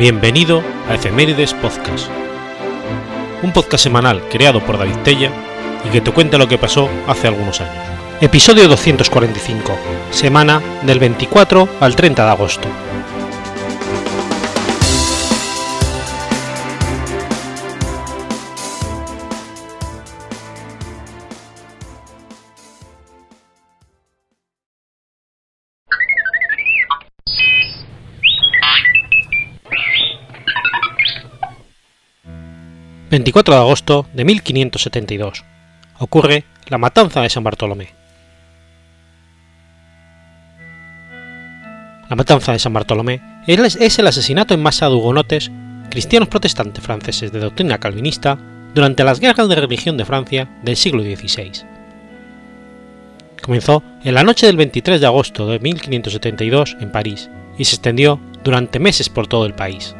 Bienvenido a Efemérides Podcast, un podcast semanal creado por David Tella y que te cuenta lo que pasó hace algunos años. Episodio 245, semana del 24 al 30 de agosto. 24 de agosto de 1572. Ocurre la matanza de San Bartolomé. La matanza de San Bartolomé es el asesinato en masa de hugonotes, cristianos protestantes franceses de doctrina calvinista, durante las guerras de religión de Francia del siglo XVI. Comenzó en la noche del 23 de agosto de 1572 en París y se extendió durante meses por todo el país.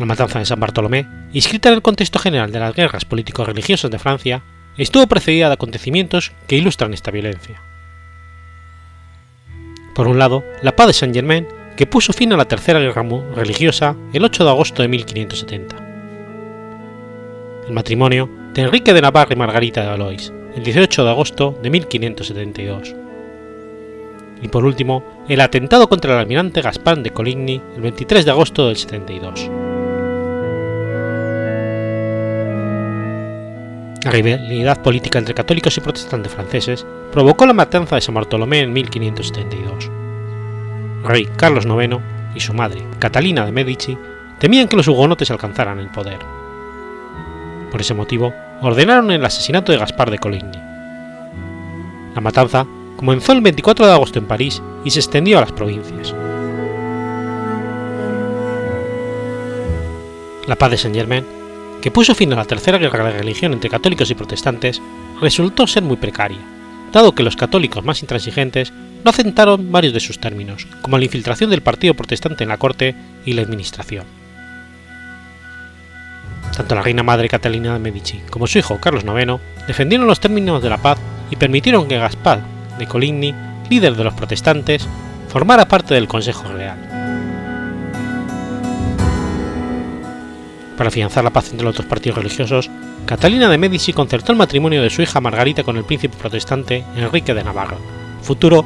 La matanza de San Bartolomé, inscrita en el contexto general de las guerras político-religiosas de Francia, estuvo precedida de acontecimientos que ilustran esta violencia. Por un lado, la paz de Saint-Germain, que puso fin a la Tercera Guerra Religiosa el 8 de agosto de 1570. El matrimonio de Enrique de Navarre y Margarita de Valois, el 18 de agosto de 1572. Y por último, el atentado contra el almirante Gaspar de Coligny el 23 de agosto del 72. La rivalidad política entre católicos y protestantes franceses provocó la matanza de San Bartolomé en 1572. rey Carlos IX y su madre, Catalina de Medici, temían que los hugonotes alcanzaran el poder. Por ese motivo, ordenaron el asesinato de Gaspar de Coligny. La matanza comenzó el 24 de agosto en París y se extendió a las provincias. La paz de Saint-Germain que puso fin a la tercera guerra de religión entre católicos y protestantes, resultó ser muy precaria, dado que los católicos más intransigentes no aceptaron varios de sus términos, como la infiltración del partido protestante en la corte y la administración. Tanto la reina madre Catalina de Medici como su hijo Carlos IX defendieron los términos de la paz y permitieron que Gaspar de Coligny, líder de los protestantes, formara parte del Consejo Real. Para afianzar la paz entre los dos partidos religiosos, Catalina de Medici concertó el matrimonio de su hija Margarita con el príncipe protestante Enrique de Navarra, futuro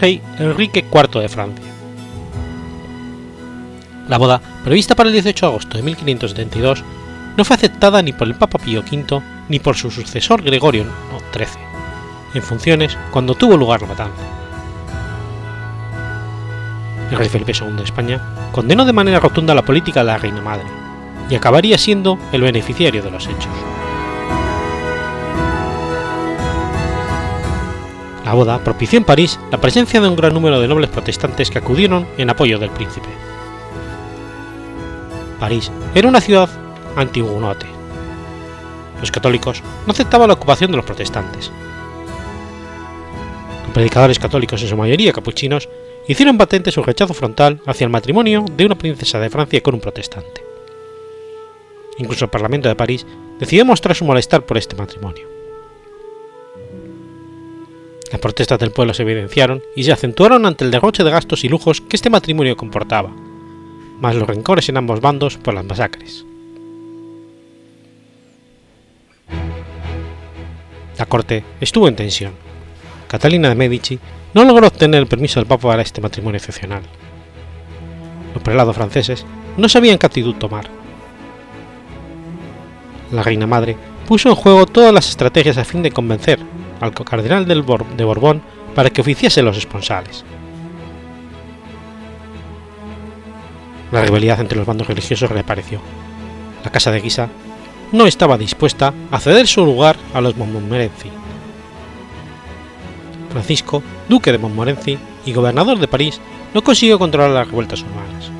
rey Enrique IV de Francia. La boda, prevista para el 18 de agosto de 1572, no fue aceptada ni por el Papa Pío V ni por su sucesor Gregorio XIII, en funciones cuando tuvo lugar la matanza. El rey Felipe II de España condenó de manera rotunda la política de la reina madre, y acabaría siendo el beneficiario de los hechos. La boda propició en París la presencia de un gran número de nobles protestantes que acudieron en apoyo del príncipe. París era una ciudad antiguonote. Los católicos no aceptaban la ocupación de los protestantes. Los predicadores católicos, en su mayoría capuchinos, hicieron patente su rechazo frontal hacia el matrimonio de una princesa de Francia con un protestante incluso el Parlamento de París, decidió mostrar su malestar por este matrimonio. Las protestas del pueblo se evidenciaron y se acentuaron ante el derroche de gastos y lujos que este matrimonio comportaba, más los rencores en ambos bandos por las masacres. La corte estuvo en tensión. Catalina de Medici no logró obtener el permiso del Papa para este matrimonio excepcional. Los prelados franceses no sabían qué actitud tomar la reina madre puso en juego todas las estrategias a fin de convencer al cardenal de Borbón para que oficiase los esponsales. La rivalidad entre los bandos religiosos reapareció. La casa de Guisa no estaba dispuesta a ceder su lugar a los Montmorency. Francisco, duque de Montmorency y gobernador de París, no consiguió controlar las revueltas humanas.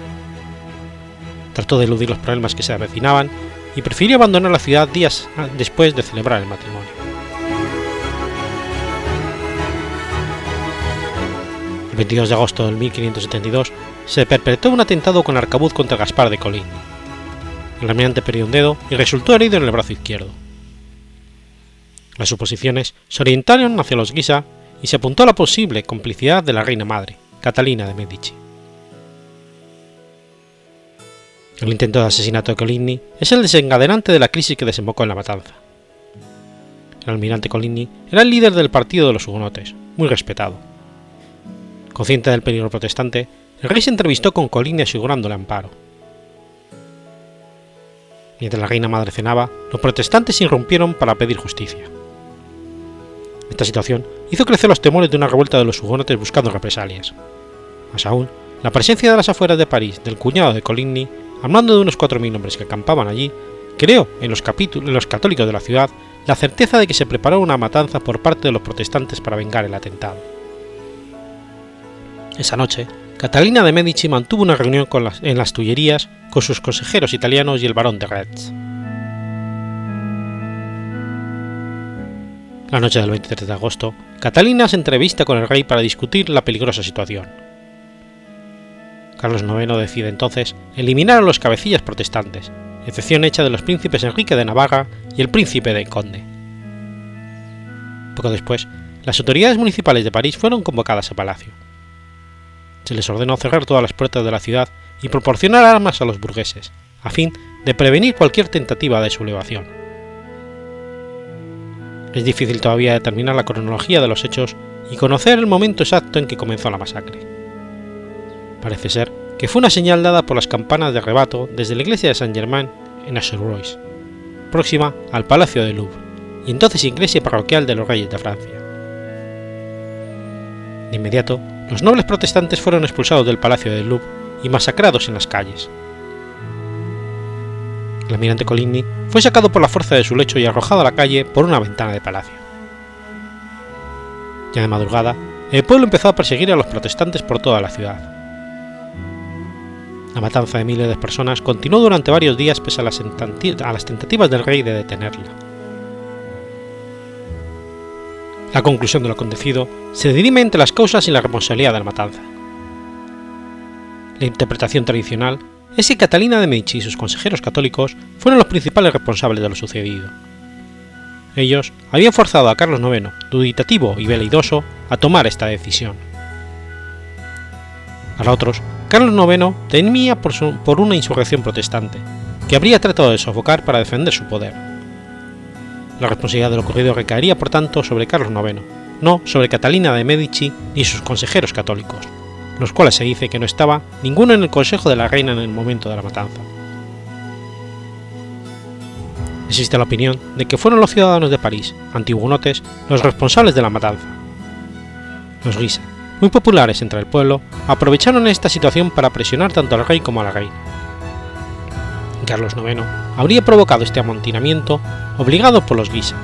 Trató de eludir los problemas que se avecinaban y prefirió abandonar la ciudad días después de celebrar el matrimonio. El 22 de agosto de 1572 se perpetró un atentado con arcabuz contra Gaspar de Coligny. El almirante perdió un dedo y resultó herido en el brazo izquierdo. Las suposiciones se orientaron hacia los Guisa y se apuntó a la posible complicidad de la reina madre, Catalina de Medici. El intento de asesinato de Coligny es el desencadenante de la crisis que desembocó en la matanza. El almirante Coligny era el líder del partido de los hugonotes, muy respetado. Consciente del peligro protestante, el rey se entrevistó con Coligny asegurándole amparo. Mientras la reina madre cenaba, los protestantes irrumpieron para pedir justicia. Esta situación hizo crecer los temores de una revuelta de los hugonotes buscando represalias. Más aún, la presencia de las afueras de París del cuñado de Coligny hablando de unos 4.000 hombres que acampaban allí, creó en los, en los católicos de la ciudad la certeza de que se preparó una matanza por parte de los protestantes para vengar el atentado. Esa noche, Catalina de Medici mantuvo una reunión en las Tullerías con sus consejeros italianos y el barón de Retz. La noche del 23 de agosto, Catalina se entrevista con el rey para discutir la peligrosa situación Carlos IX decide entonces eliminar a los cabecillas protestantes, excepción hecha de los príncipes Enrique de Navarra y el príncipe de Conde. Poco después, las autoridades municipales de París fueron convocadas a palacio. Se les ordenó cerrar todas las puertas de la ciudad y proporcionar armas a los burgueses, a fin de prevenir cualquier tentativa de sublevación. Es difícil todavía determinar la cronología de los hechos y conocer el momento exacto en que comenzó la masacre. Parece ser que fue una señal dada por las campanas de rebato desde la iglesia de Saint-Germain en Asher-Royce, próxima al Palacio de Louvre, y entonces iglesia parroquial de los reyes de Francia. De inmediato, los nobles protestantes fueron expulsados del Palacio de Louvre y masacrados en las calles. El almirante Coligny fue sacado por la fuerza de su lecho y arrojado a la calle por una ventana de palacio. Ya de madrugada, el pueblo empezó a perseguir a los protestantes por toda la ciudad la matanza de miles de personas continuó durante varios días pese a las, tentativas del rey de detenerla. La conclusión de lo acontecido se dirime entre las causas y la responsabilidad de la matanza. La interpretación tradicional es que Catalina de Medici y sus consejeros católicos fueron los principales responsables de lo sucedido. Ellos habían forzado a Carlos IX, duditativo y veleidoso, a tomar esta decisión. Para otros, Carlos IX temía por, una insurrección protestante, que habría tratado de sofocar para defender su poder. La responsabilidad de lo ocurrido recaería, por tanto, sobre Carlos IX, no sobre Catalina de Medici ni sus consejeros católicos, los cuales se dice que no estaba ninguno en el consejo de la reina en el momento de la matanza. Existe la opinión de que fueron los ciudadanos de París, antiguonotes, los responsables de la matanza. Los Guisa, muy populares entre el pueblo, aprovecharon esta situación para presionar tanto al rey como a la reina. Carlos IX habría provocado este amontinamiento obligado por los Guisa,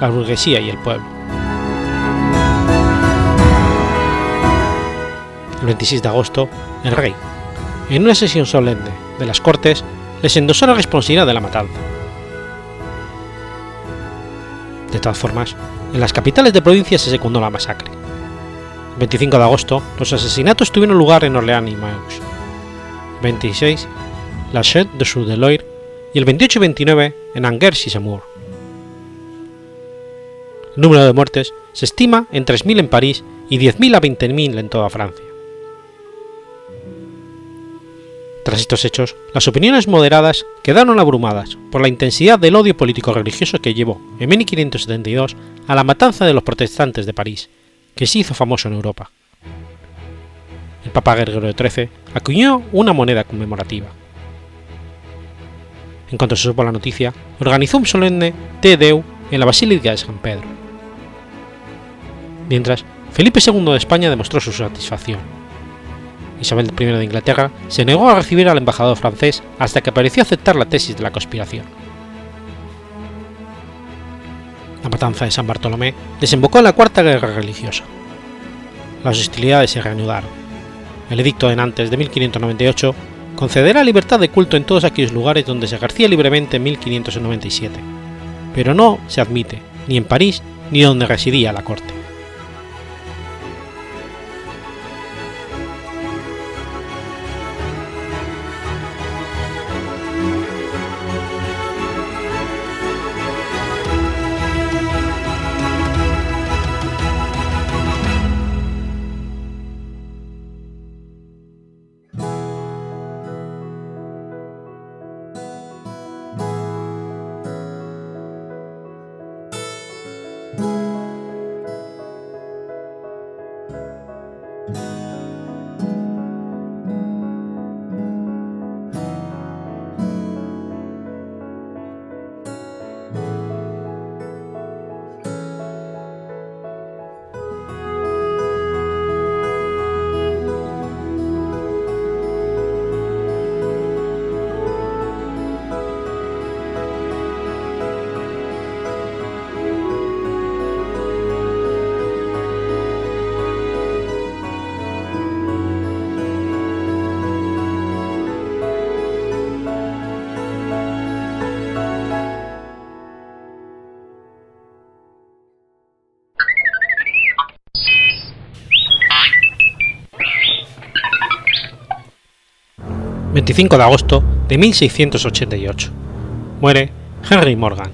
la burguesía y el pueblo. El 26 de agosto, el rey, en una sesión solemne de las Cortes, les endosó la responsabilidad de la matanza. De todas formas, en las capitales de provincia se secundó la masacre. 25 de agosto, los asesinatos tuvieron lugar en Orléans y Meaux. 26, La Chette de Soudeloire y el 28 y 29 en Angers y Saumur. El número de muertes se estima en 3.000 en París y 10.000 a 20.000 en toda Francia. Tras estos hechos, las opiniones moderadas quedaron abrumadas por la intensidad del odio político-religioso que llevó, en 1572, a la matanza de los protestantes de París que se hizo famoso en Europa. El Papa Gregorio XIII acuñó una moneda conmemorativa. En cuanto se supo la noticia, organizó un solemne Te Deu en la Basílica de San Pedro. Mientras, Felipe II de España demostró su satisfacción. Isabel I de Inglaterra se negó a recibir al embajador francés hasta que pareció aceptar la tesis de la conspiración. La matanza de San Bartolomé desembocó en la Cuarta Guerra Religiosa. Las hostilidades se reanudaron. El edicto de Nantes de 1598 concederá libertad de culto en todos aquellos lugares donde se ejercía libremente en 1597, pero no se admite ni en París ni donde residía la corte. 25 de agosto de 1688. Muere Henry Morgan.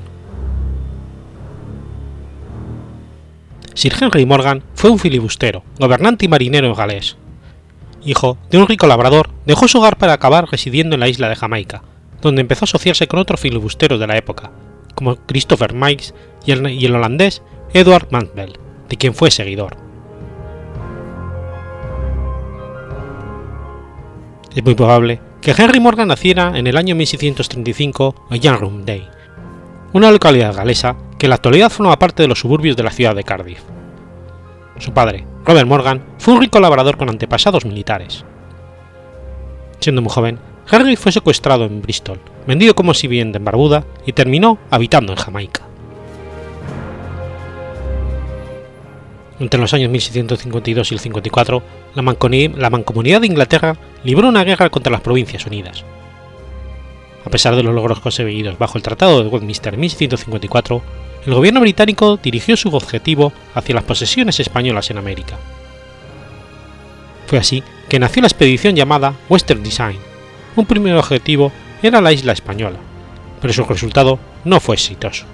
Sir Henry Morgan fue un filibustero, gobernante y marinero galés. Hijo de un rico labrador, dejó su hogar para acabar residiendo en la isla de Jamaica, donde empezó a asociarse con otros filibusteros de la época, como Christopher Mikes y el, holandés Edward Mandel, de quien fue seguidor. Es muy probable que Henry Morgan naciera en el año 1635 en Yanrum Day, una localidad galesa que en la actualidad forma parte de los suburbios de la ciudad de Cardiff. Su padre, Robert Morgan, fue un rico labrador con antepasados militares. Siendo muy joven, Henry fue secuestrado en Bristol, vendido como sirviente en Barbuda y terminó habitando en Jamaica. Entre los años 1652 y el 54, la, Mancomunidad de Inglaterra libró una guerra contra las Provincias Unidas. A pesar de los logros conseguidos bajo el Tratado de Westminster en 1654, el gobierno británico dirigió su objetivo hacia las posesiones españolas en América. Fue así que nació la expedición llamada Western Design. Un primer objetivo era la isla española, pero su resultado no fue exitoso.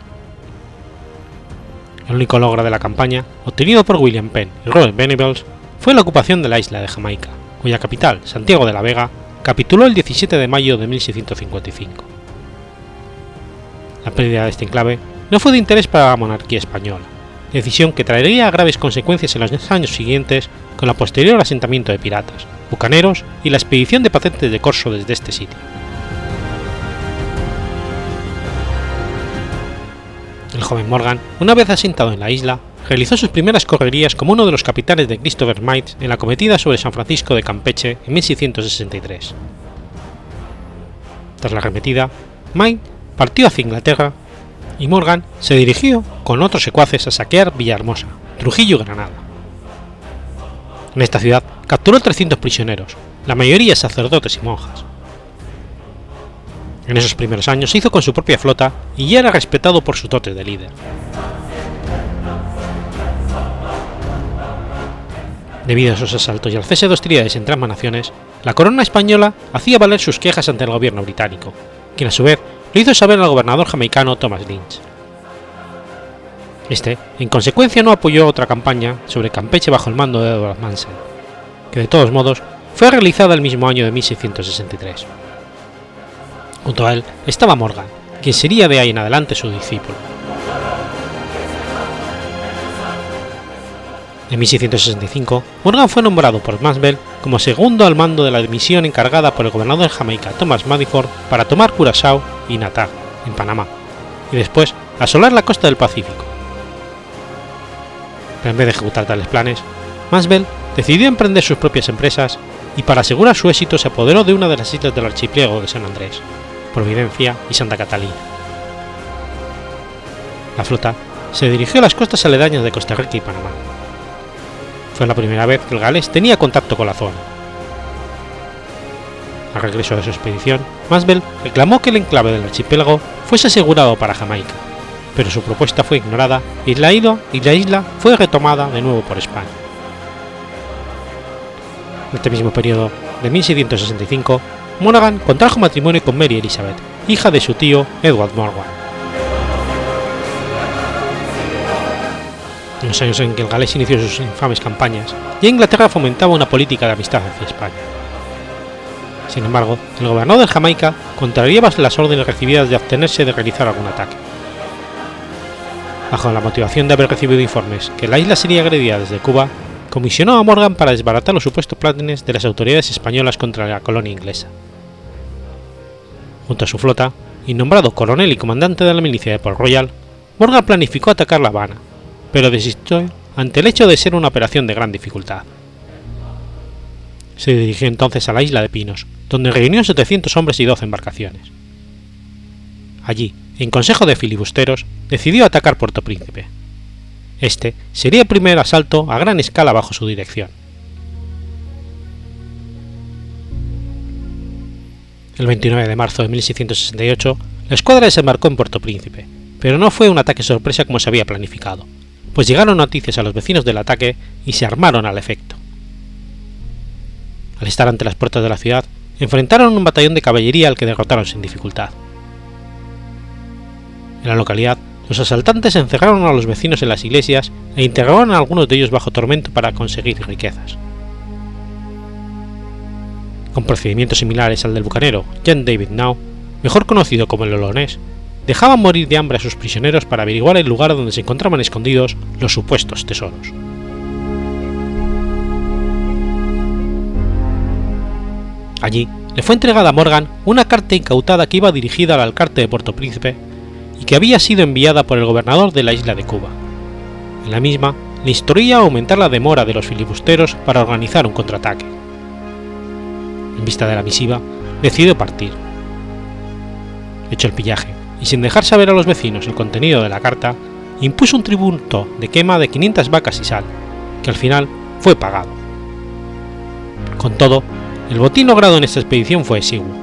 El único logro de la campaña, obtenido por William Penn y Robert Venables, fue la ocupación de la isla de Jamaica, cuya capital, Santiago de la Vega, capituló el 17 de mayo de 1655. La pérdida de este enclave no fue de interés para la monarquía española, decisión que traería graves consecuencias en los años siguientes con el posterior asentamiento de piratas, bucaneros y la expedición de patentes de corso desde este sitio. El joven Morgan, una vez asentado en la isla, realizó sus primeras correrías como uno de los capitanes de Christopher Mites en la cometida sobre San Francisco de Campeche en 1663. Tras la arremetida, Mite partió hacia Inglaterra y Morgan se dirigió con otros secuaces a saquear Villahermosa, Trujillo y Granada. En esta ciudad capturó 300 prisioneros, la mayoría sacerdotes y monjas. En esos primeros años se hizo con su propia flota y ya era respetado por su dotes de líder. Debido a esos asaltos y al cese de hostilidades entre ambas naciones, la corona española hacía valer sus quejas ante el gobierno británico, quien a su vez lo hizo saber al gobernador jamaicano Thomas Lynch. Este, en consecuencia, no apoyó otra campaña sobre Campeche bajo el mando de Edward Mansell, que de todos modos fue realizada el mismo año de 1663. Junto a él estaba Morgan, quien sería de ahí en adelante su discípulo. En 1665, Morgan fue nombrado por Maxwell como segundo al mando de la misión encargada por el gobernador de Jamaica Thomas Madiford para tomar Curaçao y Natal, en Panamá, y después asolar la costa del Pacífico. Pero en vez de ejecutar tales planes, Maxwell decidió emprender sus propias empresas y para asegurar su éxito se apoderó de una de las islas del archipiélago de San Andrés, Providencia y Santa Catalina. La flota se dirigió a las costas aledañas de Costa Rica y Panamá. Fue la primera vez que el galés tenía contacto con la zona. Al regreso de su expedición, Masbel reclamó que el enclave del archipiélago fuese asegurado para Jamaica, pero su propuesta fue ignorada y la, isla, y la isla fue retomada de nuevo por España. En este mismo periodo, de 1665, Monaghan contrajo matrimonio con Mary Elizabeth, hija de su tío Edward Morgan. Los años en que el galés inició sus infames campañas, ya Inglaterra fomentaba una política de amistad hacia España. Sin embargo, el gobernador de Jamaica contrariaba las órdenes recibidas de abstenerse de realizar algún ataque. Bajo la motivación de haber recibido informes que la isla sería agredida desde Cuba, comisionó a Morgan para desbaratar los supuestos planes de las autoridades españolas contra la colonia inglesa. Junto a su flota, y nombrado coronel y comandante de la milicia de Port Royal, Morgan planificó atacar La Habana, pero desistió ante el hecho de ser una operación de gran dificultad. Se dirigió entonces a la isla de Pinos, donde reunió 700 hombres y 12 embarcaciones. Allí, en consejo de filibusteros, decidió atacar Puerto Príncipe. Este sería el primer asalto a gran escala bajo su dirección. El 29 de marzo de 1668, la escuadra desembarcó en Puerto Príncipe, pero no fue un ataque sorpresa como se había planificado, pues llegaron noticias a los vecinos del ataque y se armaron al efecto. Al estar ante las puertas de la ciudad, enfrentaron un batallón de caballería al que derrotaron sin dificultad. En la localidad, los asaltantes encerraron a los vecinos en las iglesias e interrogaron a algunos de ellos bajo tormento para conseguir riquezas. Con procedimientos similares al del bucanero Jean David Now, mejor conocido como el Olonés, dejaban morir de hambre a sus prisioneros para averiguar el lugar donde se encontraban escondidos los supuestos tesoros. Allí le fue entregada a Morgan una carta incautada que iba dirigida al alcalde de Puerto Príncipe y que había sido enviada por el gobernador de la isla de Cuba. En la misma le instruía a aumentar la demora de los filibusteros para organizar un contraataque. En vista de la misiva, decidió partir. Hecho el pillaje, y sin dejar saber a los vecinos el contenido de la carta, impuso un tributo de quema de 500 vacas y sal, que al final fue pagado. Con todo, el botín logrado en esta expedición fue exiguo,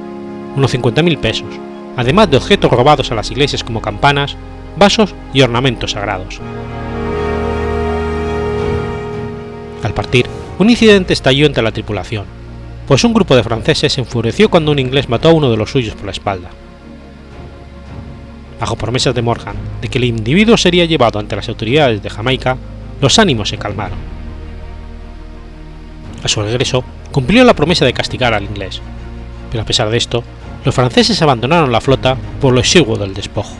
unos 50.000 pesos, además de objetos robados a las iglesias como campanas, vasos y ornamentos sagrados. Al partir, un incidente estalló entre la tripulación, pues un grupo de franceses se enfureció cuando un inglés mató a uno de los suyos por la espalda. Bajo promesas de Morgan de que el individuo sería llevado ante las autoridades de Jamaica, los ánimos se calmaron. A su regreso, cumplió la promesa de castigar al inglés, pero a pesar de esto, los franceses abandonaron la flota por lo exiguo del despojo.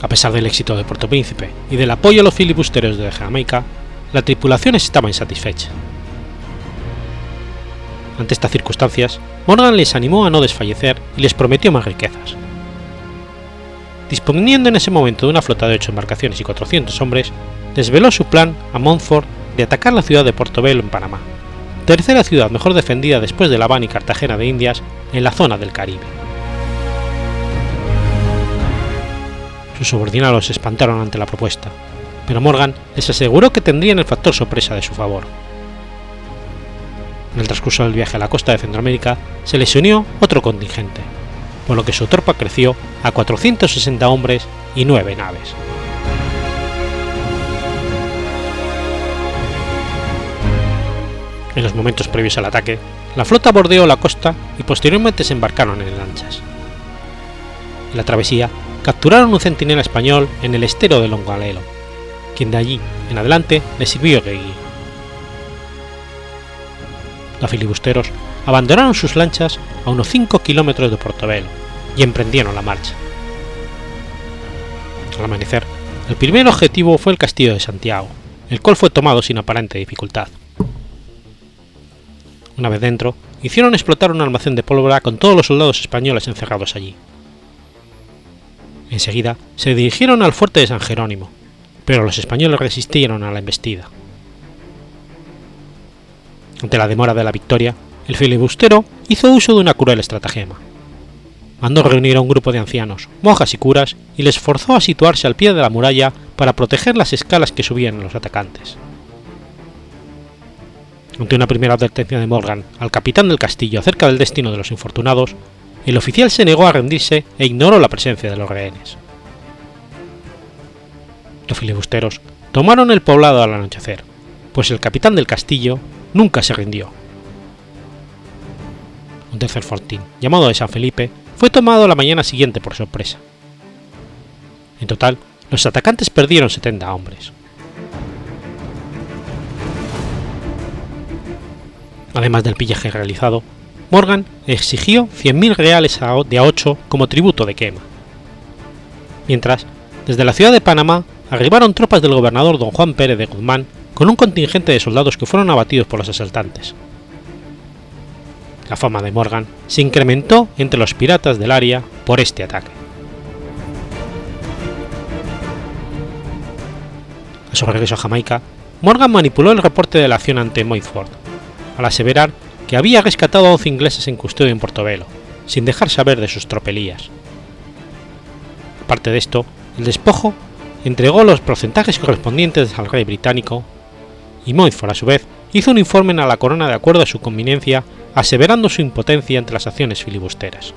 A pesar del éxito de Puerto Príncipe y del apoyo a los filibusteros de Jamaica, la tripulación estaba insatisfecha. Ante estas circunstancias, Morgan les animó a no desfallecer y les prometió más riquezas. Disponiendo en ese momento de una flota de 8 embarcaciones y 400 hombres, desveló su plan a Montfort de atacar la ciudad de Portobelo en Panamá, tercera ciudad mejor defendida después de La Habana y Cartagena de Indias en la zona del Caribe. Sus subordinados se espantaron ante la propuesta, pero Morgan les aseguró que tendrían el factor sorpresa de su favor. En el transcurso del viaje a la costa de Centroamérica se les unió otro contingente, por lo que su tropa creció a 460 hombres y 9 naves. En los momentos previos al ataque, la flota bordeó la costa y posteriormente se embarcaron en lanchas. En la travesía, capturaron un centinela español en el estero de Longalelo, quien de allí en adelante le sirvió de guía. Los filibusteros abandonaron sus lanchas a unos 5 kilómetros de Portobelo y emprendieron la marcha. Al amanecer, el primer objetivo fue el castillo de Santiago, el cual fue tomado sin aparente dificultad. Una vez dentro, hicieron explotar un almacén de pólvora con todos los soldados españoles encerrados allí. Enseguida se dirigieron al fuerte de San Jerónimo, pero los españoles resistieron a la embestida. Ante la demora de la victoria, el filibustero hizo uso de una cruel estratagema. Mandó reunir a un grupo de ancianos, monjas y curas y les forzó a situarse al pie de la muralla para proteger las escalas que subían los atacantes. Ante una primera advertencia de Morgan al capitán del castillo acerca del destino de los infortunados, el oficial se negó a rendirse e ignoró la presencia de los rehenes. Los filibusteros tomaron el poblado al anochecer, pues el capitán del castillo nunca se rindió. Un tercer fortín, llamado de San Felipe, fue tomado la mañana siguiente por sorpresa. En total, los atacantes perdieron 70 hombres. Además del pillaje realizado, Morgan exigió 100.000 reales de a 8 como tributo de quema, mientras desde la ciudad de Panamá arribaron tropas del gobernador don Juan Pérez de Guzmán con un contingente de soldados que fueron abatidos por los asaltantes. La fama de Morgan se incrementó entre los piratas del área por este ataque. A su regreso a Jamaica, Morgan manipuló el reporte de la acción ante Moyford, al aseverar que había rescatado a 11 ingleses en custodia en Portobelo, sin dejar saber de sus tropelías. Aparte de esto, el despojo entregó los porcentajes correspondientes al rey británico y Montfort a su vez hizo un informe a la corona de acuerdo a su conveniencia aseverando su impotencia ante las acciones filibusteras.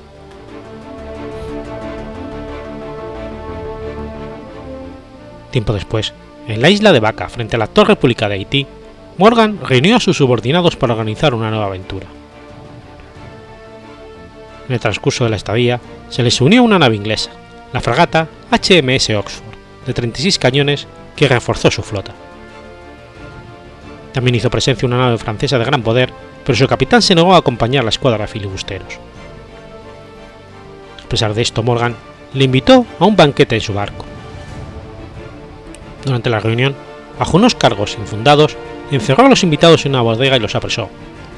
Tiempo después, en la isla de Vaca, frente a la actual República de Haití, Morgan reunió a sus subordinados para organizar una nueva aventura. En el transcurso de la estadía, se les unió una nave inglesa, la fragata HMS Oxford, de 36 cañones, que reforzó su flota. También hizo presencia una nave francesa de gran poder, pero su capitán se negó a acompañar la escuadra de filibusteros. A pesar de esto, Morgan le invitó a un banquete en su barco. Durante la reunión, bajo unos cargos infundados, encerró a los invitados en una bodega y los apresó,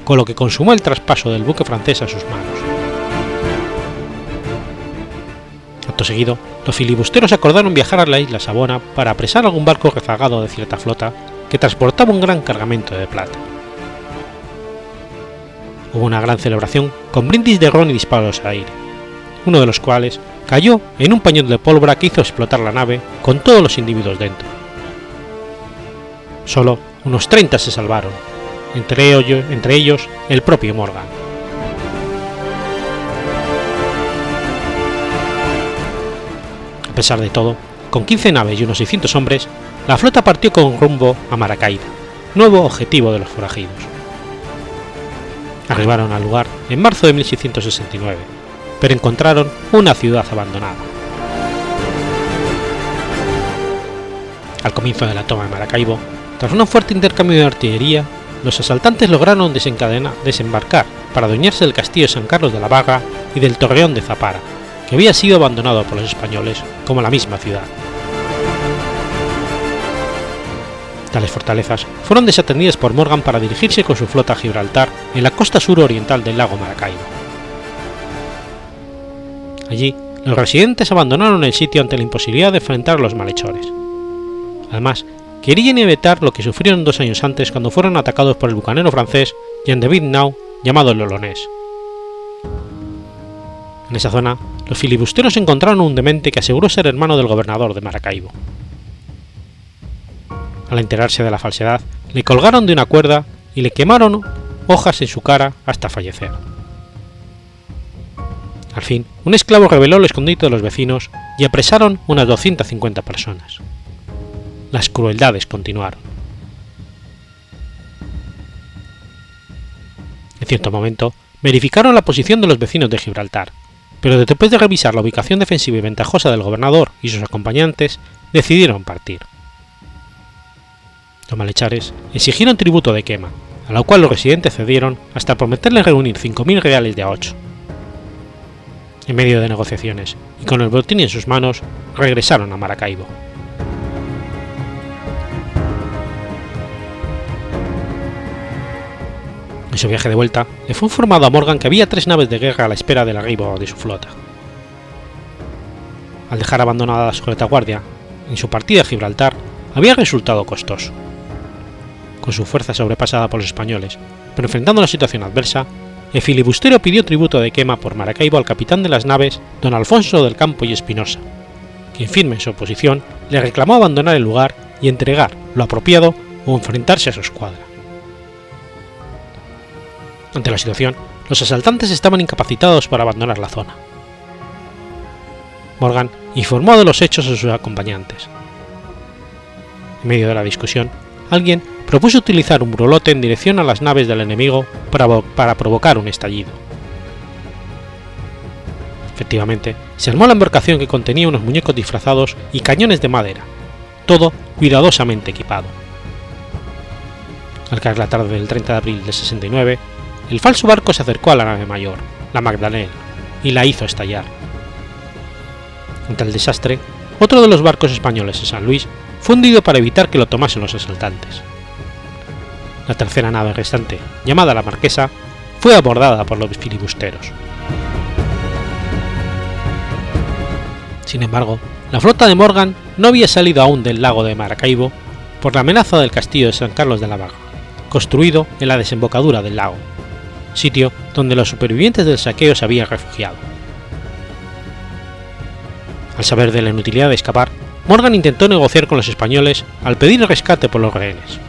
con lo que consumó el traspaso del buque francés a sus manos. Acto seguido, los filibusteros acordaron viajar a la isla Sabona para apresar algún barco rezagado de cierta flota que transportaba un gran cargamento de plata. Hubo una gran celebración con brindis de ron y disparos al aire, uno de los cuales cayó en un pañón de pólvora que hizo explotar la nave con todos los individuos dentro. Solo unos 30 se salvaron, entre ellos, entre ellos el propio Morgan. A pesar de todo, con 15 naves y unos 600 hombres, la flota partió con rumbo a Maracaibo, nuevo objetivo de los forajidos. Arribaron al lugar en marzo de 1669, pero encontraron una ciudad abandonada. Al comienzo de la toma de Maracaibo, tras un fuerte intercambio de artillería, los asaltantes lograron desembarcar para adueñarse del castillo de San Carlos de la Vaga y del torreón de Zapara, que había sido abandonado por los españoles, como la misma ciudad. Tales fortalezas fueron desatendidas por Morgan para dirigirse con su flota a Gibraltar en la costa suroriental del lago Maracaibo. Allí, los residentes abandonaron el sitio ante la imposibilidad de enfrentar a los malhechores. Además, querían evitar lo que sufrieron dos años antes cuando fueron atacados por el bucanero francés Jean de Nau, llamado el Olonés. En esa zona, los filibusteros encontraron un demente que aseguró ser hermano del gobernador de Maracaibo. Al enterarse de la falsedad, le colgaron de una cuerda y le quemaron hojas en su cara hasta fallecer. Al fin, un esclavo reveló el escondite de los vecinos y apresaron unas 250 personas. Las crueldades continuaron. En cierto momento, verificaron la posición de los vecinos de Gibraltar, pero después de revisar la ubicación defensiva y ventajosa del gobernador y sus acompañantes, decidieron partir. Los malhechares exigieron tributo de quema, a lo cual los residentes cedieron hasta prometerles reunir 5.000 reales de a 8. En medio de negociaciones y con el botín en sus manos, regresaron a Maracaibo. En su viaje de vuelta, le fue informado a Morgan que había tres naves de guerra a la espera del arribo de su flota. Al dejar abandonada su retaguardia, en su partida a Gibraltar, había resultado costoso. Con su fuerza sobrepasada por los españoles, pero enfrentando la situación adversa, el filibustero pidió tributo de quema por Maracaibo al capitán de las naves, don Alfonso del Campo y Espinosa, quien firme en su oposición le reclamó abandonar el lugar y entregar lo apropiado o enfrentarse a su escuadra. Ante la situación, los asaltantes estaban incapacitados para abandonar la zona. Morgan informó de los hechos a sus acompañantes. En medio de la discusión, alguien propuso utilizar un brulote en dirección a las naves del enemigo para, provocar un estallido. Efectivamente, se armó la embarcación que contenía unos muñecos disfrazados y cañones de madera, todo cuidadosamente equipado. Al caer la tarde del 30 de abril de 69, el falso barco se acercó a la nave mayor, la Magdalena, y la hizo estallar. Ante el desastre, otro de los barcos españoles en San Luis fue hundido para evitar que lo tomasen los asaltantes. La tercera nave restante, llamada la Marquesa, fue abordada por los filibusteros. Sin embargo, la flota de Morgan no había salido aún del lago de Maracaibo por la amenaza del castillo de San Carlos de la Baja, construido en la desembocadura del lago, sitio donde los supervivientes del saqueo se habían refugiado. Al saber de la inutilidad de escapar, Morgan intentó negociar con los españoles al pedir rescate por los rehenes.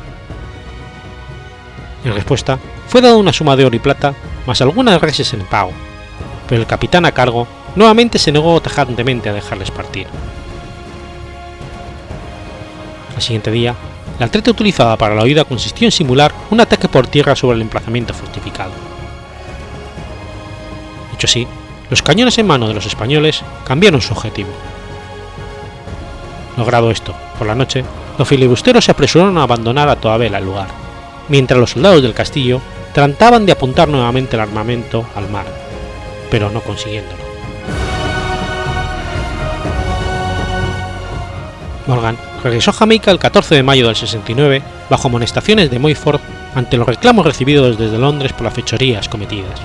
En respuesta, fue dada una suma de oro y plata, más algunas reses en pago, pero el capitán a cargo nuevamente se negó tajantemente a dejarles partir. Al siguiente día, la treta utilizada para la huida consistió en simular un ataque por tierra sobre el emplazamiento fortificado. Dicho así, los cañones en mano de los españoles cambiaron su objetivo. Logrado esto, por la noche, los filibusteros se apresuraron a abandonar a toda vela el lugar, mientras los soldados del castillo trataban de apuntar nuevamente el armamento al mar, pero no consiguiéndolo. Morgan regresó a Jamaica el 14 de mayo del 69 bajo amonestaciones de Moyford ante los reclamos recibidos desde Londres por las fechorías cometidas.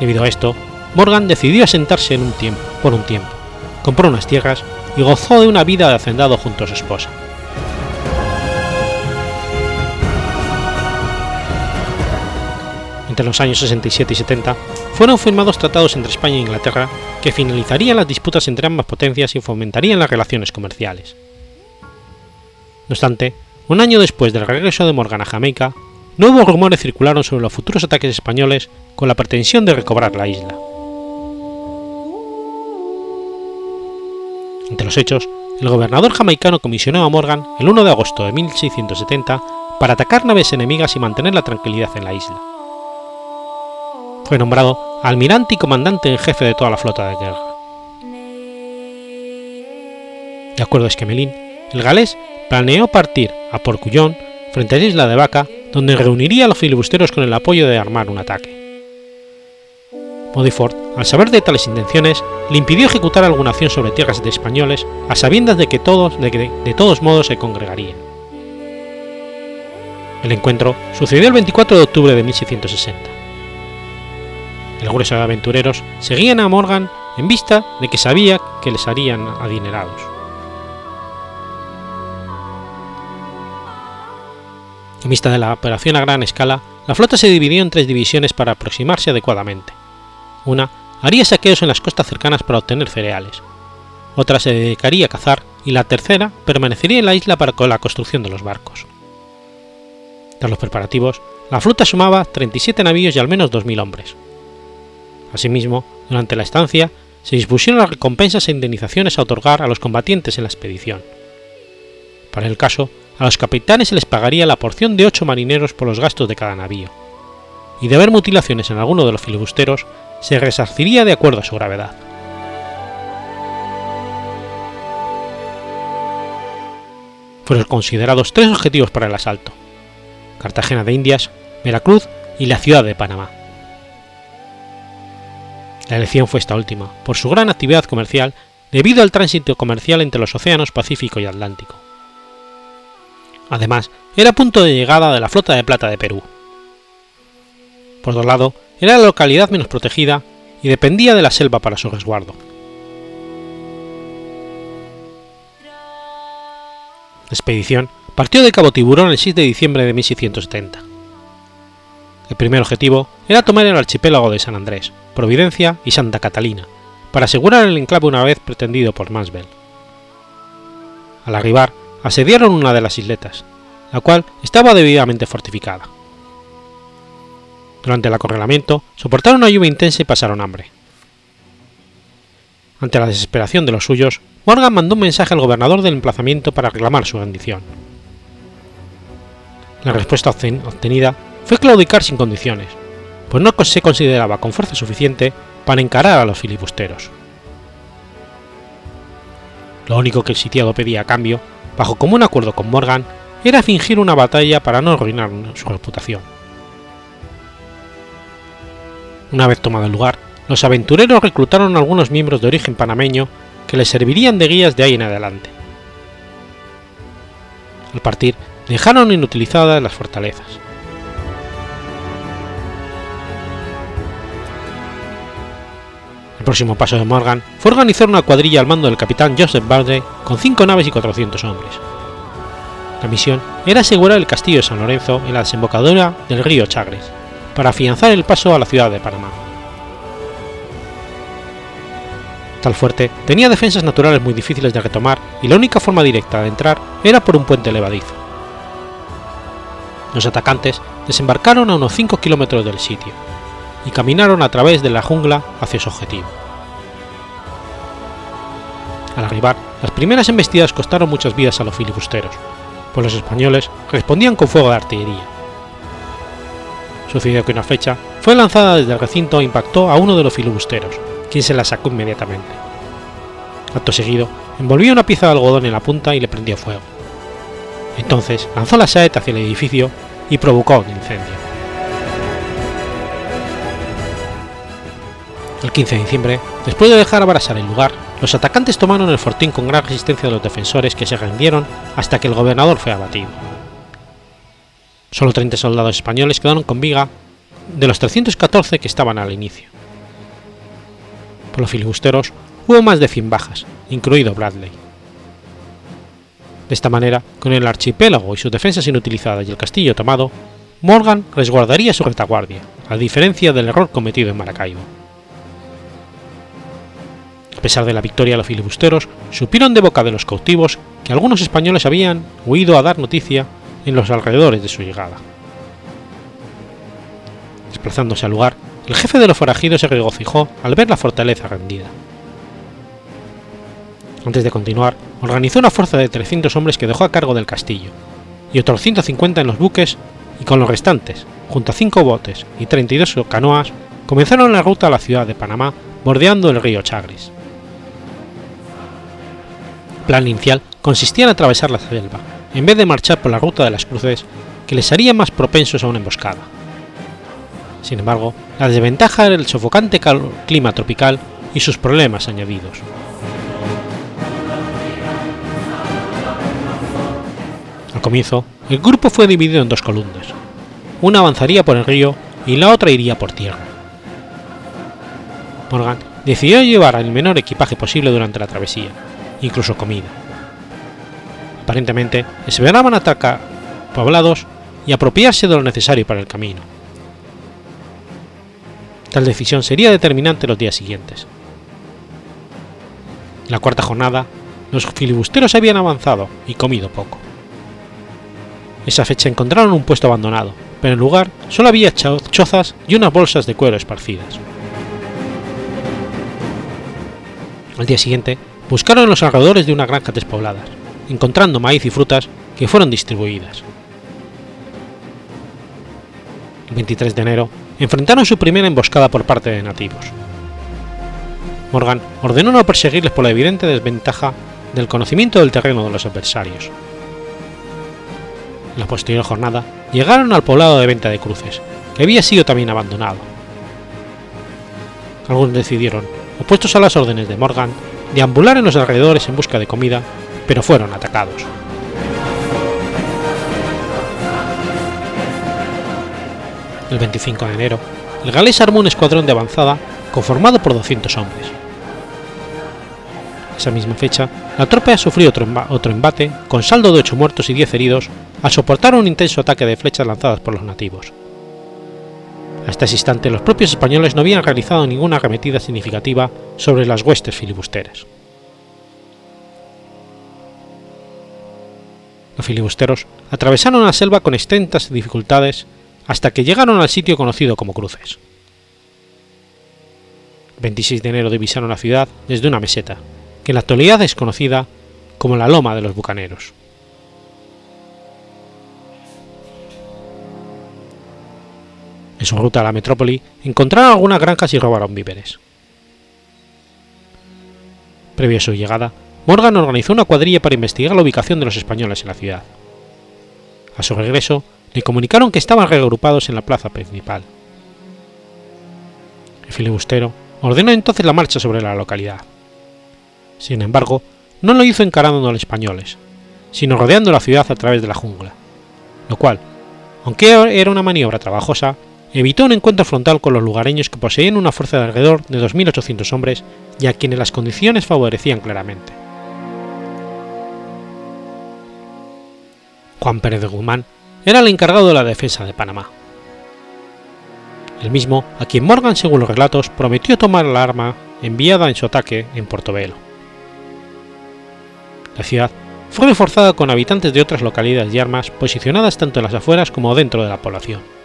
Debido a esto, Morgan decidió asentarse en un tiempo, por un tiempo, compró unas tierras y gozó de una vida de hacendado junto a su esposa. Entre los años 67 y 70 fueron firmados tratados entre España e Inglaterra que finalizarían las disputas entre ambas potencias y fomentarían las relaciones comerciales. No obstante, un año después del regreso de Morgan a Jamaica, nuevos rumores circularon sobre los futuros ataques españoles con la pretensión de recobrar la isla. Entre los hechos, el gobernador jamaicano comisionó a Morgan el 1 de agosto de 1670 para atacar naves enemigas y mantener la tranquilidad en la isla. Fue nombrado almirante y comandante en jefe de toda la flota de guerra. De acuerdo a Esquemelín, el galés planeó partir a Porcullón frente a la isla de Vaca, donde reuniría a los filibusteros con el apoyo de armar un ataque. Modiford, al saber de tales intenciones, le impidió ejecutar alguna acción sobre tierras de españoles a sabiendas de que todos, de, que de todos modos se congregarían. El encuentro sucedió el 24 de octubre de 1660 el grueso de aventureros seguían a Morgan en vista de que sabía que les harían adinerados. En vista de la operación a gran escala, la flota se dividió en tres divisiones para aproximarse adecuadamente. Una haría saqueos en las costas cercanas para obtener cereales, otra se dedicaría a cazar y la tercera permanecería en la isla para la construcción de los barcos. Tras los preparativos, la flota sumaba 37 navíos y al menos 2.000 hombres, Asimismo, durante la estancia, se dispusieron las recompensas e indemnizaciones a otorgar a los combatientes en la expedición. Para el caso, a los capitanes se les pagaría la porción de ocho marineros por los gastos de cada navío, y de haber mutilaciones en alguno de los filibusteros, se resarciría de acuerdo a su gravedad. Fueron considerados tres objetivos para el asalto: Cartagena de Indias, Veracruz y la ciudad de Panamá. La elección fue esta última, por su gran actividad comercial debido al tránsito comercial entre los océanos Pacífico y Atlántico. Además, era punto de llegada de la flota de plata de Perú. Por otro lado, era la localidad menos protegida y dependía de la selva para su resguardo. La expedición partió de Cabo Tiburón el 6 de diciembre de 1670. El primer objetivo era tomar el archipiélago de San Andrés, Providencia y Santa Catalina, para asegurar el enclave una vez pretendido por Mansbell. Al arribar, asediaron una de las isletas, la cual estaba debidamente fortificada. Durante el acorralamiento, soportaron una lluvia intensa y pasaron hambre. Ante la desesperación de los suyos, Morgan mandó un mensaje al gobernador del emplazamiento para reclamar su rendición. La respuesta obtenida fue claudicar sin condiciones, pues no se consideraba con fuerza suficiente para encarar a los filibusteros. Lo único que el sitiado pedía a cambio, bajo común acuerdo con Morgan, era fingir una batalla para no arruinar su reputación. Una vez tomado el lugar, los aventureros reclutaron a algunos miembros de origen panameño que les servirían de guías de ahí en adelante. Al partir, dejaron inutilizadas las fortalezas. Próximo paso de Morgan fue organizar una cuadrilla al mando del capitán Joseph Baldry con cinco naves y 400 hombres. La misión era asegurar el castillo de San Lorenzo en la desembocadura del río Chagres, para afianzar el paso a la ciudad de Panamá. Tal fuerte tenía defensas naturales muy difíciles de retomar y la única forma directa de entrar era por un puente levadizo. Los atacantes desembarcaron a unos 5 kilómetros del sitio y caminaron a través de la jungla hacia su objetivo. Al arribar, las primeras embestidas costaron muchas vidas a los filibusteros, pues los españoles respondían con fuego de artillería. Sucedió que una flecha fue lanzada desde el recinto e impactó a uno de los filibusteros, quien se la sacó inmediatamente. Acto seguido, envolvió una pieza de algodón en la punta y le prendió fuego. Entonces lanzó la saeta hacia el edificio y provocó un incendio. El 15 de diciembre, después de dejar abrasar el lugar, los atacantes tomaron el fortín con gran resistencia de los defensores que se rindieron hasta que el gobernador fue abatido. Solo 30 soldados españoles quedaron con viga de los 314 que estaban al inicio. Por los filibusteros hubo más de 100 bajas, incluido Bradley. De esta manera, con el archipiélago y sus defensas inutilizadas y el castillo tomado, Morgan resguardaría su retaguardia, a diferencia del error cometido en Maracaibo. A pesar de la victoria, los filibusteros supieron de boca de los cautivos que algunos españoles habían huido a dar noticia en los alrededores de su llegada. Desplazándose al lugar, el jefe de los forajidos se regocijó al ver la fortaleza rendida. Antes de continuar, organizó una fuerza de 300 hombres que dejó a cargo del castillo, y otros 150 en los buques, y con los restantes, junto a 5 botes y 32 canoas, comenzaron la ruta a la ciudad de Panamá bordeando el río Chagres. Plan inicial consistía en atravesar la selva, en vez de marchar por la ruta de las cruces, que les haría más propensos a una emboscada. Sin embargo, la desventaja era el sofocante clima tropical y sus problemas añadidos. Al comienzo, el grupo fue dividido en dos columnas. Una avanzaría por el río y la otra iría por tierra. Morgan decidió llevar el menor equipaje posible durante la travesía, incluso comida. Aparentemente, esperaban atacar poblados y apropiarse de lo necesario para el camino. Tal decisión sería determinante los días siguientes. En la cuarta jornada, los filibusteros habían avanzado y comido poco. Esa fecha encontraron un puesto abandonado, pero en el lugar solo había chozas y unas bolsas de cuero esparcidas. Al día siguiente, buscaron los alrededores de una granja despoblada, encontrando maíz y frutas que fueron distribuidas. El 23 de enero, enfrentaron su primera emboscada por parte de nativos. Morgan ordenó no perseguirles por la evidente desventaja del conocimiento del terreno de los adversarios. En la posterior jornada llegaron al poblado de Venta de Cruces, que había sido también abandonado. Algunos decidieron, opuestos a las órdenes de Morgan, deambular en los alrededores en busca de comida, pero fueron atacados. El 25 de enero, el galés armó un escuadrón de avanzada conformado por 200 hombres. Esa misma fecha, la tropa sufrió otro, otro embate con saldo de 8 muertos y 10 heridos al soportar un intenso ataque de flechas lanzadas por los nativos. Hasta ese instante los propios españoles no habían realizado ninguna arremetida significativa sobre las huestes filibusteras. Los filibusteros atravesaron la selva con extensas dificultades hasta que llegaron al sitio conocido como Cruces. El 26 de enero divisaron la ciudad desde una meseta, que en la actualidad es conocida como la Loma de los Bucaneros. En su ruta a la metrópoli encontraron algunas granjas y robaron víveres. Previo a su llegada, Morgan organizó una cuadrilla para investigar la ubicación de los españoles en la ciudad. A su regreso, le comunicaron que estaban reagrupados en la plaza principal. El filibustero ordenó entonces la marcha sobre la localidad. Sin embargo, no lo hizo encarando a los españoles, sino rodeando la ciudad a través de la jungla, lo cual, aunque era una maniobra trabajosa, evitó un encuentro frontal con los lugareños que poseían una fuerza de alrededor de 2.800 hombres y a quienes las condiciones favorecían claramente. Juan Pérez de Guzmán era el encargado de la defensa de Panamá. El mismo a quien Morgan, según los relatos, prometió tomar la arma enviada en su ataque en Portobelo. La ciudad fue reforzada con habitantes de otras localidades y armas posicionadas tanto en las afueras como dentro de la población.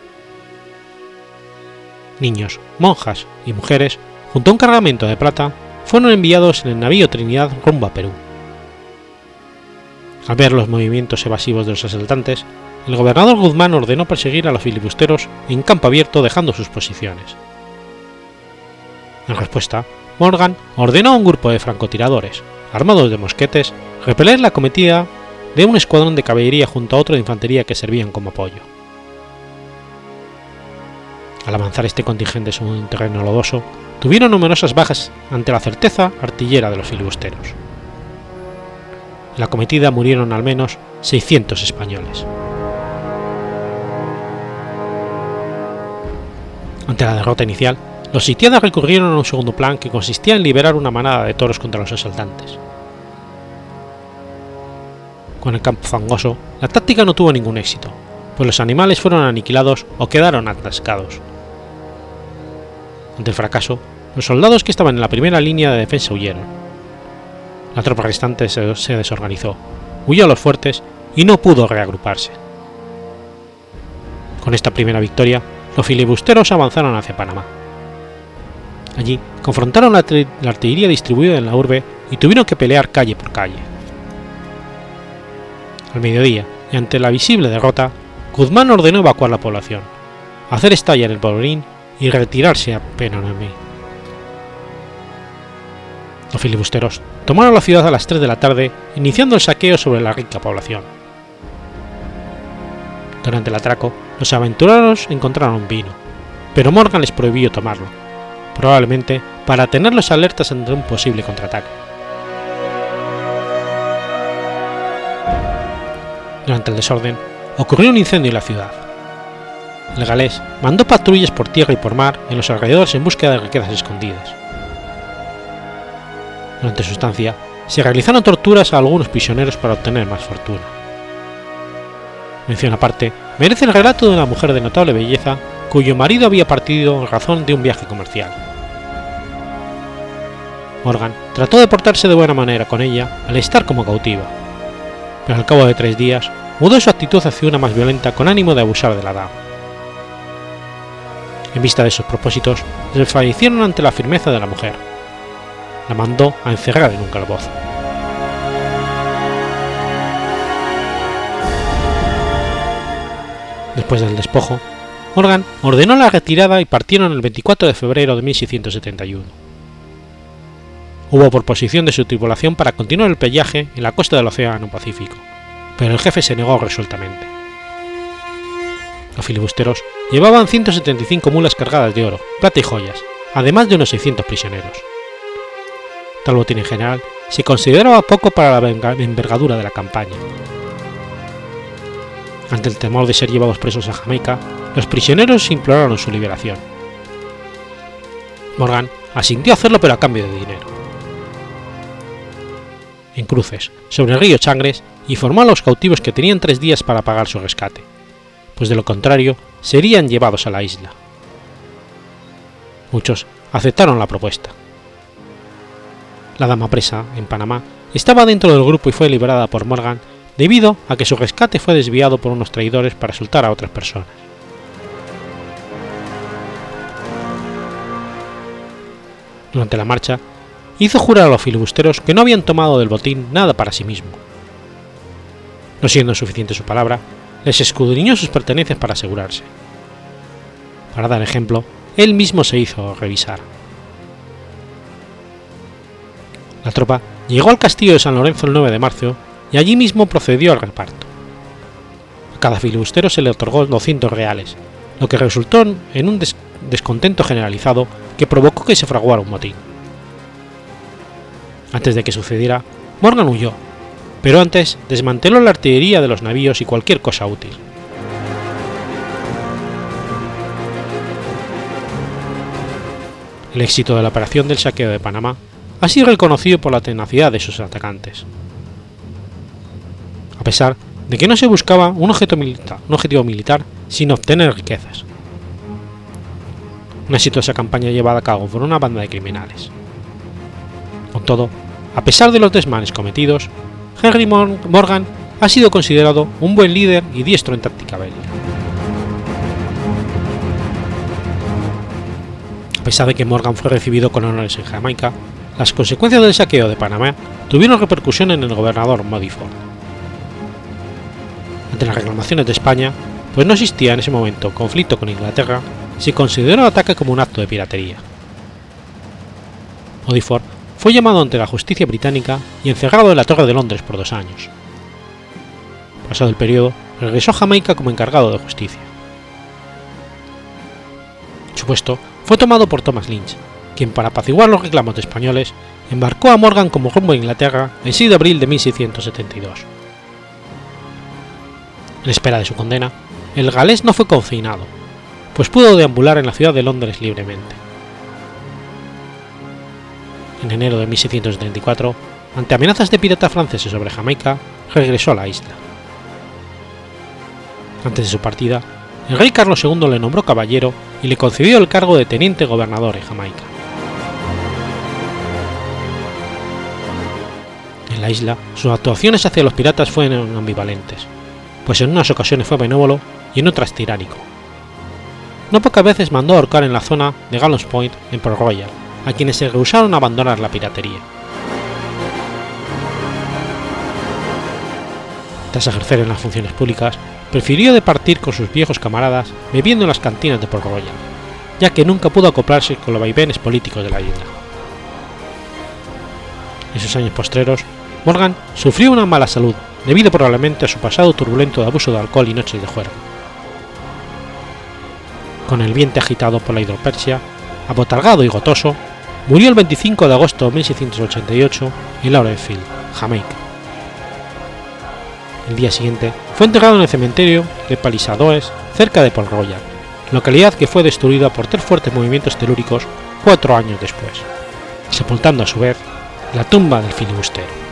Niños, monjas y mujeres, junto a un cargamento de plata, fueron enviados en el navío Trinidad rumbo a Perú. Al ver los movimientos evasivos de los asaltantes, el gobernador Guzmán ordenó perseguir a los filibusteros en campo abierto dejando sus posiciones. En respuesta, Morgan ordenó a un grupo de francotiradores, armados de mosquetes, repeler la cometida de un escuadrón de caballería junto a otro de infantería que servían como apoyo. Al avanzar este contingente sobre un terreno lodoso, tuvieron numerosas bajas ante la certeza artillera de los filibusteros. En la cometida murieron al menos 600 españoles. Ante la derrota inicial, los sitiados recurrieron a un segundo plan que consistía en liberar una manada de toros contra los asaltantes. Con el campo fangoso, la táctica no tuvo ningún éxito, pues los animales fueron aniquilados o quedaron atascados. Ante el fracaso, los soldados que estaban en la primera línea de defensa huyeron. La tropa restante se, desorganizó, huyó a los fuertes y no pudo reagruparse. Con esta primera victoria, los filibusteros avanzaron hacia Panamá. Allí confrontaron la, la, artillería distribuida en la urbe y tuvieron que pelear calle por calle. Al mediodía, y ante la visible derrota, Guzmán ordenó evacuar la población, hacer estallar el polvorín y retirarse a Penonomé. Los filibusteros tomaron la ciudad a las 3 de la tarde, iniciando el saqueo sobre la rica población. Durante el atraco, los aventureros encontraron vino, pero Morgan les prohibió tomarlo, probablemente para tenerlos alertas ante un posible contraataque. Durante el desorden, ocurrió un incendio en la ciudad. El galés mandó patrullas por tierra y por mar en los alrededores en búsqueda de riquezas escondidas. Durante su estancia, se realizaron torturas a algunos prisioneros para obtener más fortuna. Mención aparte merece el relato de una mujer de notable belleza cuyo marido había partido en razón de un viaje comercial. Morgan trató de portarse de buena manera con ella al estar como cautiva, pero al cabo de tres días mudó su actitud hacia una más violenta con ánimo de abusar de la dama. En vista de sus propósitos, desfallecieron ante la firmeza de la mujer. La mandó a encerrar en un calabozo. Después del despojo, Morgan ordenó la retirada y partieron el 24 de febrero de 1671. Hubo proposición de su tripulación para continuar el pellaje en la costa del Océano Pacífico, pero el jefe se negó resueltamente. Los filibusteros llevaban 175 mulas cargadas de oro, plata y joyas, además de unos 600 prisioneros. Tal botín en general se consideraba poco para la envergadura de la campaña. Ante el temor de ser llevados presos a Jamaica, los prisioneros imploraron su liberación. Morgan asintió a hacerlo pero a cambio de dinero. En cruces, sobre el río Changres, informó a los cautivos que tenían tres días para pagar su rescate, pues de lo contrario serían llevados a la isla. Muchos aceptaron la propuesta. La dama presa, en Panamá, estaba dentro del grupo y fue liberada por Morgan debido a que su rescate fue desviado por unos traidores para asaltar a otras personas. Durante la marcha, hizo jurar a los filibusteros que no habían tomado del botín nada para sí mismo. No siendo suficiente su palabra, les escudriñó sus pertenencias para asegurarse. Para dar ejemplo, él mismo se hizo revisar. La tropa llegó al castillo de San Lorenzo el 9 de marzo y allí mismo procedió al reparto. A cada filibustero se le otorgó 200 reales, lo que resultó en un descontento generalizado que provocó que se fraguara un motín. Antes de que sucediera, Morgan huyó, pero antes desmanteló la artillería de los navíos y cualquier cosa útil. El éxito de la operación del saqueo de Panamá ha sido reconocido por la tenacidad de sus atacantes. A pesar de que no se buscaba un, objetivo militar sin obtener riquezas. Una exitosa campaña llevada a cabo por una banda de criminales. Con todo, a pesar de los desmanes cometidos, Henry Morgan ha sido considerado un buen líder y diestro en táctica bélica. A pesar de que Morgan fue recibido con honores en Jamaica, las consecuencias del saqueo de Panamá tuvieron repercusión en el gobernador Modiford. Ante las reclamaciones de España, pues no existía en ese momento conflicto con Inglaterra, se consideró el ataque como un acto de piratería. Modiford fue llamado ante la justicia británica y encerrado en la Torre de Londres por dos años. Pasado el periodo, regresó a Jamaica como encargado de justicia. Su puesto fue tomado por Thomas Lynch, quien para apaciguar los reclamos de españoles embarcó a Morgan como rumbo a Inglaterra el 6 de abril de 1672. En espera de su condena, el galés no fue confinado, pues pudo deambular en la ciudad de Londres libremente. En enero de 1634, ante amenazas de piratas franceses sobre Jamaica, regresó a la isla. Antes de su partida, el rey Carlos II le nombró caballero y le concedió el cargo de teniente gobernador en Jamaica. En la isla, sus actuaciones hacia los piratas fueron ambivalentes, pues en unas ocasiones fue benévolo y en otras tiránico. No pocas veces mandó ahorcar en la zona de Gallows Point en Port Royal a quienes se rehusaron a abandonar la piratería. Tras ejercer en las funciones públicas, prefirió departir con sus viejos camaradas bebiendo en las cantinas de Port Royal, ya que nunca pudo acoplarse con los vaivenes políticos de la isla. En sus años postreros, Morgan sufrió una mala salud debido probablemente a su pasado turbulento de abuso de alcohol y noches de juego. Con el vientre agitado por la hidropersia, abotargado y gotoso, murió el 25 de agosto de 1688 en Lawrenceville, Jamaica. El día siguiente fue enterrado en el cementerio de Palisadoes, cerca de Port Royal, localidad que fue destruida por tres fuertes movimientos telúricos cuatro años después, sepultando a su vez la tumba del filibustero.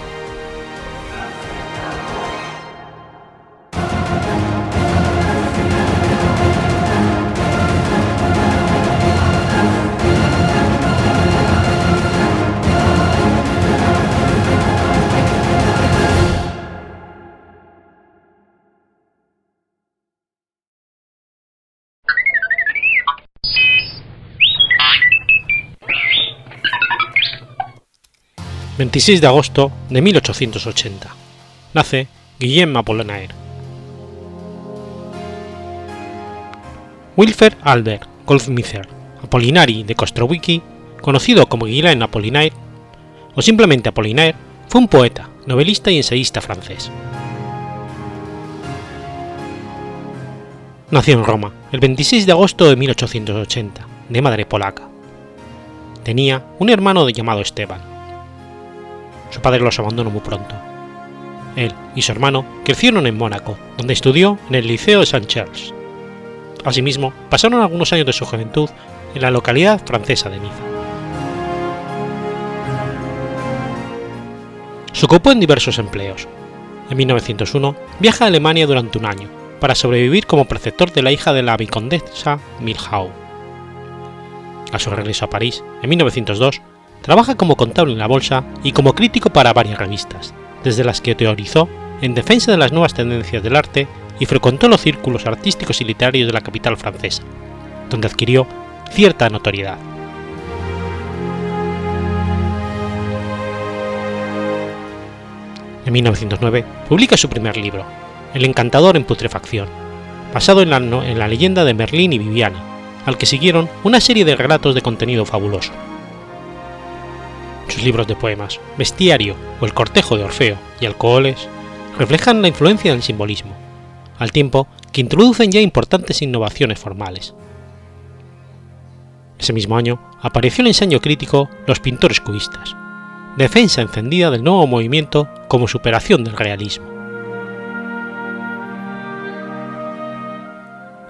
26 de agosto de 1880. Nace Guillaume Apollinaire. Wilfer Albert Goldsmither Apollinari de Kostrowicki, conocido como Guillaume Apollinaire o simplemente Apollinaire, fue un poeta, novelista y ensayista francés. Nació en Roma el 26 de agosto de 1880, de madre polaca. Tenía un hermano llamado Esteban. Su padre los abandonó muy pronto. Él y su hermano crecieron en Mónaco, donde estudió en el Liceo de Saint Charles. Asimismo, pasaron algunos años de su juventud en la localidad francesa de Niza. Se ocupó en diversos empleos. En 1901 viaja a Alemania durante un año para sobrevivir como preceptor de la hija de la vicondesa Milhau. A su regreso a París, en 1902, Trabaja como contable en la bolsa y como crítico para varias revistas, desde las que teorizó en defensa de las nuevas tendencias del arte y frecuentó los círculos artísticos y literarios de la capital francesa, donde adquirió cierta notoriedad. En 1909 publica su primer libro, El encantador en putrefacción, basado en la, en la leyenda de Merlín y Viviani, al que siguieron una serie de relatos de contenido fabuloso. Sus libros de poemas, Bestiario o El cortejo de Orfeo y Alcoholes reflejan la influencia del simbolismo, al tiempo que introducen ya importantes innovaciones formales. Ese mismo año apareció el ensayo crítico Los pintores cubistas, defensa encendida del nuevo movimiento como superación del realismo.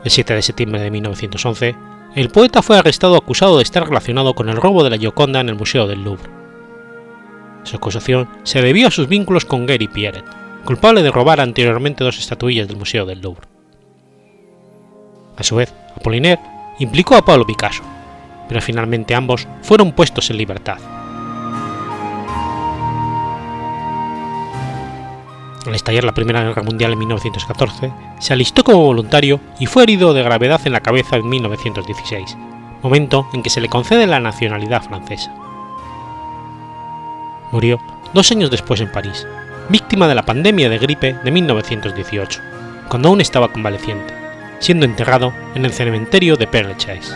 El 7 de septiembre de 1911, el poeta fue arrestado acusado de estar relacionado con el robo de la Gioconda en el Museo del Louvre. Su acusación se debió a sus vínculos con Gary Pierret, culpable de robar anteriormente dos estatuillas del Museo del Louvre. A su vez, Apollinaire implicó a Pablo Picasso, pero finalmente ambos fueron puestos en libertad. Al estallar la Primera Guerra Mundial en 1914, se alistó como voluntario y fue herido de gravedad en la cabeza en 1916, momento en que se le concede la nacionalidad francesa. Murió dos años después en París, víctima de la pandemia de gripe de 1918, cuando aún estaba convaleciente, siendo enterrado en el cementerio de Père Lachaise.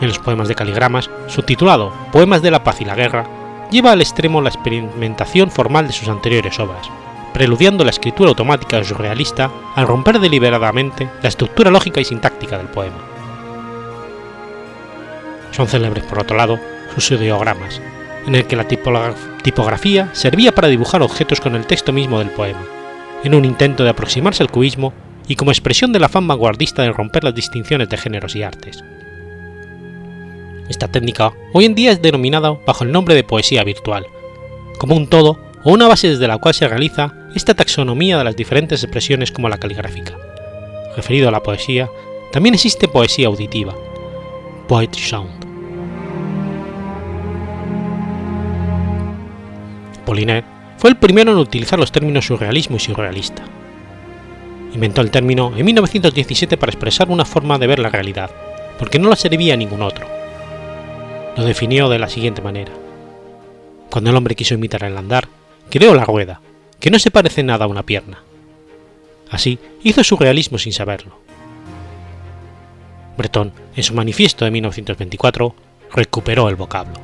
En los poemas de caligramas, subtitulado Poemas de la paz y la guerra, lleva al extremo la experimentación formal de sus anteriores obras, preludiando la escritura automática surrealista al romper deliberadamente la estructura lógica y sintáctica del poema. Son célebres, por otro lado, sus ideogramas, en el que la tipografía servía para dibujar objetos con el texto mismo del poema, en un intento de aproximarse al cubismo y como expresión del afán vanguardista de romper las distinciones de géneros y artes. Esta técnica hoy en día es denominada bajo el nombre de poesía virtual, como un todo o una base desde la cual se realiza esta taxonomía de las diferentes expresiones como la caligráfica. Referido a la poesía, también existe poesía auditiva, poetry sound. Apollinaire fue el primero en utilizar los términos surrealismo y surrealista. Inventó el término en 1917 para expresar una forma de ver la realidad, porque no la servía a ningún otro lo definió de la siguiente manera. Cuando el hombre quiso imitar el andar, creó la rueda, que no se parece nada a una pierna. Así hizo su realismo sin saberlo. Breton, en su manifiesto de 1924, recuperó el vocablo.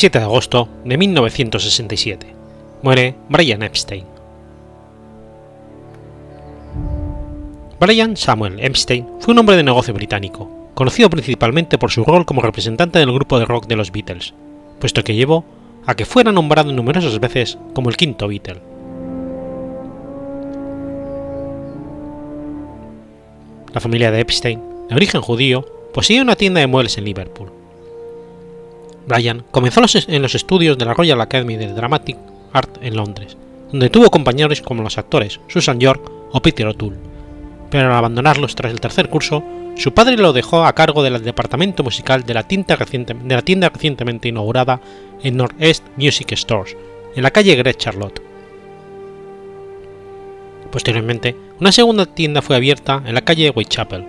27 de agosto de 1967. Muere Brian Epstein. Brian Samuel Epstein fue un hombre de negocio británico, conocido principalmente por su rol como representante del grupo de rock de los Beatles, puesto que llevó a que fuera nombrado numerosas veces como el quinto Beatle. La familia de Epstein, de origen judío, poseía una tienda de muebles en Liverpool. Brian comenzó en los estudios de la Royal Academy de Dramatic Art en Londres, donde tuvo compañeros como los actores Susan York o Peter O'Toole, pero al abandonarlos tras el tercer curso, su padre lo dejó a cargo del departamento musical de la, tienda recientemente inaugurada en Northeast Music Stores, en la calle Great Charlotte. Posteriormente, una segunda tienda fue abierta en la calle Whitechapel,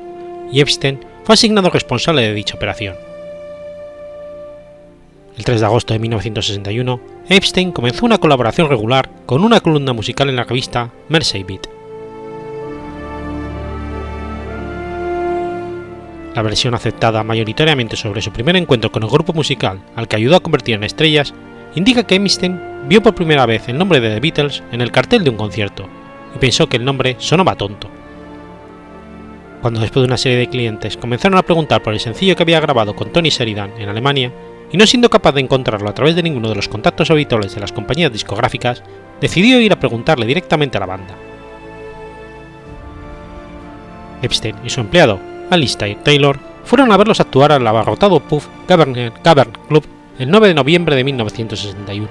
y Epstein fue asignado responsable de dicha operación. El 3 de agosto de 1961, Epstein comenzó una colaboración regular con una columna musical en la revista Mersey Beat. La versión aceptada mayoritariamente sobre su primer encuentro con el grupo musical al que ayudó a convertir en estrellas indica que Epstein vio por primera vez el nombre de The Beatles en el cartel de un concierto y pensó que el nombre sonaba tonto. Cuando después de una serie de clientes comenzaron a preguntar por el sencillo que había grabado con Tony Sheridan en Alemania, y no siendo capaz de encontrarlo a través de ninguno de los contactos habituales de las compañías discográficas, decidió ir a preguntarle directamente a la banda. Epstein y su empleado, Alistair Taylor, fueron a verlos actuar al abarrotado Puff Cavern Club el 9 de noviembre de 1961,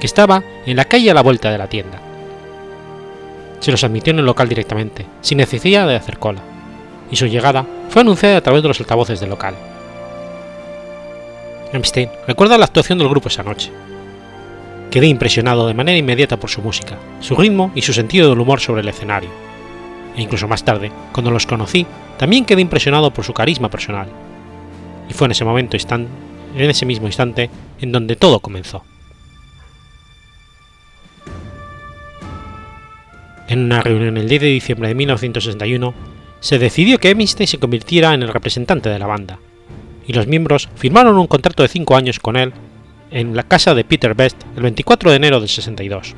que estaba en la calle a la vuelta de la tienda. Se los admitió en el local directamente, sin necesidad de hacer cola, y su llegada fue anunciada a través de los altavoces del local. Epstein recuerda la actuación del grupo esa noche. Quedé impresionado de manera inmediata por su música, su ritmo y su sentido del humor sobre el escenario. E incluso más tarde, cuando los conocí, también quedé impresionado por su carisma personal. Y fue en ese momento en ese mismo instante en donde todo comenzó. En una reunión el 10 de diciembre de 1961, se decidió que Epstein se convirtiera en el representante de la banda, y los miembros firmaron un contrato de 5 años con él en la casa de Peter Best el 24 de enero del 62.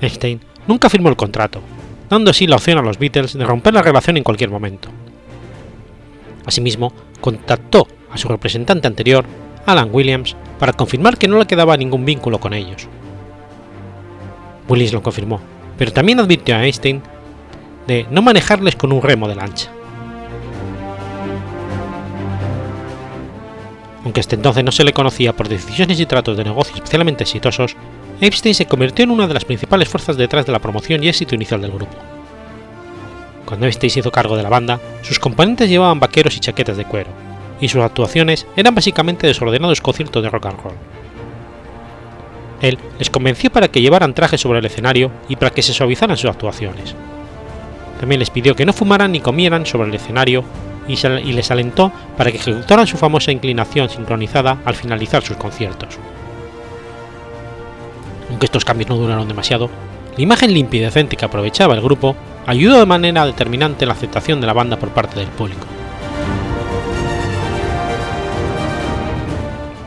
Einstein nunca firmó el contrato, dando así la opción a los Beatles de romper la relación en cualquier momento. Asimismo, contactó a su representante anterior, Alan Williams, para confirmar que no le quedaba ningún vínculo con ellos. Williams lo confirmó, pero también advirtió a Einstein de no manejarles con un remo de lancha. Aunque hasta entonces no se le conocía por decisiones y tratos de negocio especialmente exitosos, Epstein se convirtió en una de las principales fuerzas detrás de la promoción y éxito inicial del grupo. Cuando Epstein se hizo cargo de la banda, sus componentes llevaban vaqueros y chaquetas de cuero, y sus actuaciones eran básicamente desordenados conciertos de rock and roll. Él les convenció para que llevaran trajes sobre el escenario y para que se suavizaran sus actuaciones. También les pidió que no fumaran ni comieran sobre el escenario y, les alentó para que ejecutaran su famosa inclinación sincronizada al finalizar sus conciertos. Aunque estos cambios no duraron demasiado, la imagen limpia y decente que aprovechaba el grupo ayudó de manera determinante en la aceptación de la banda por parte del público.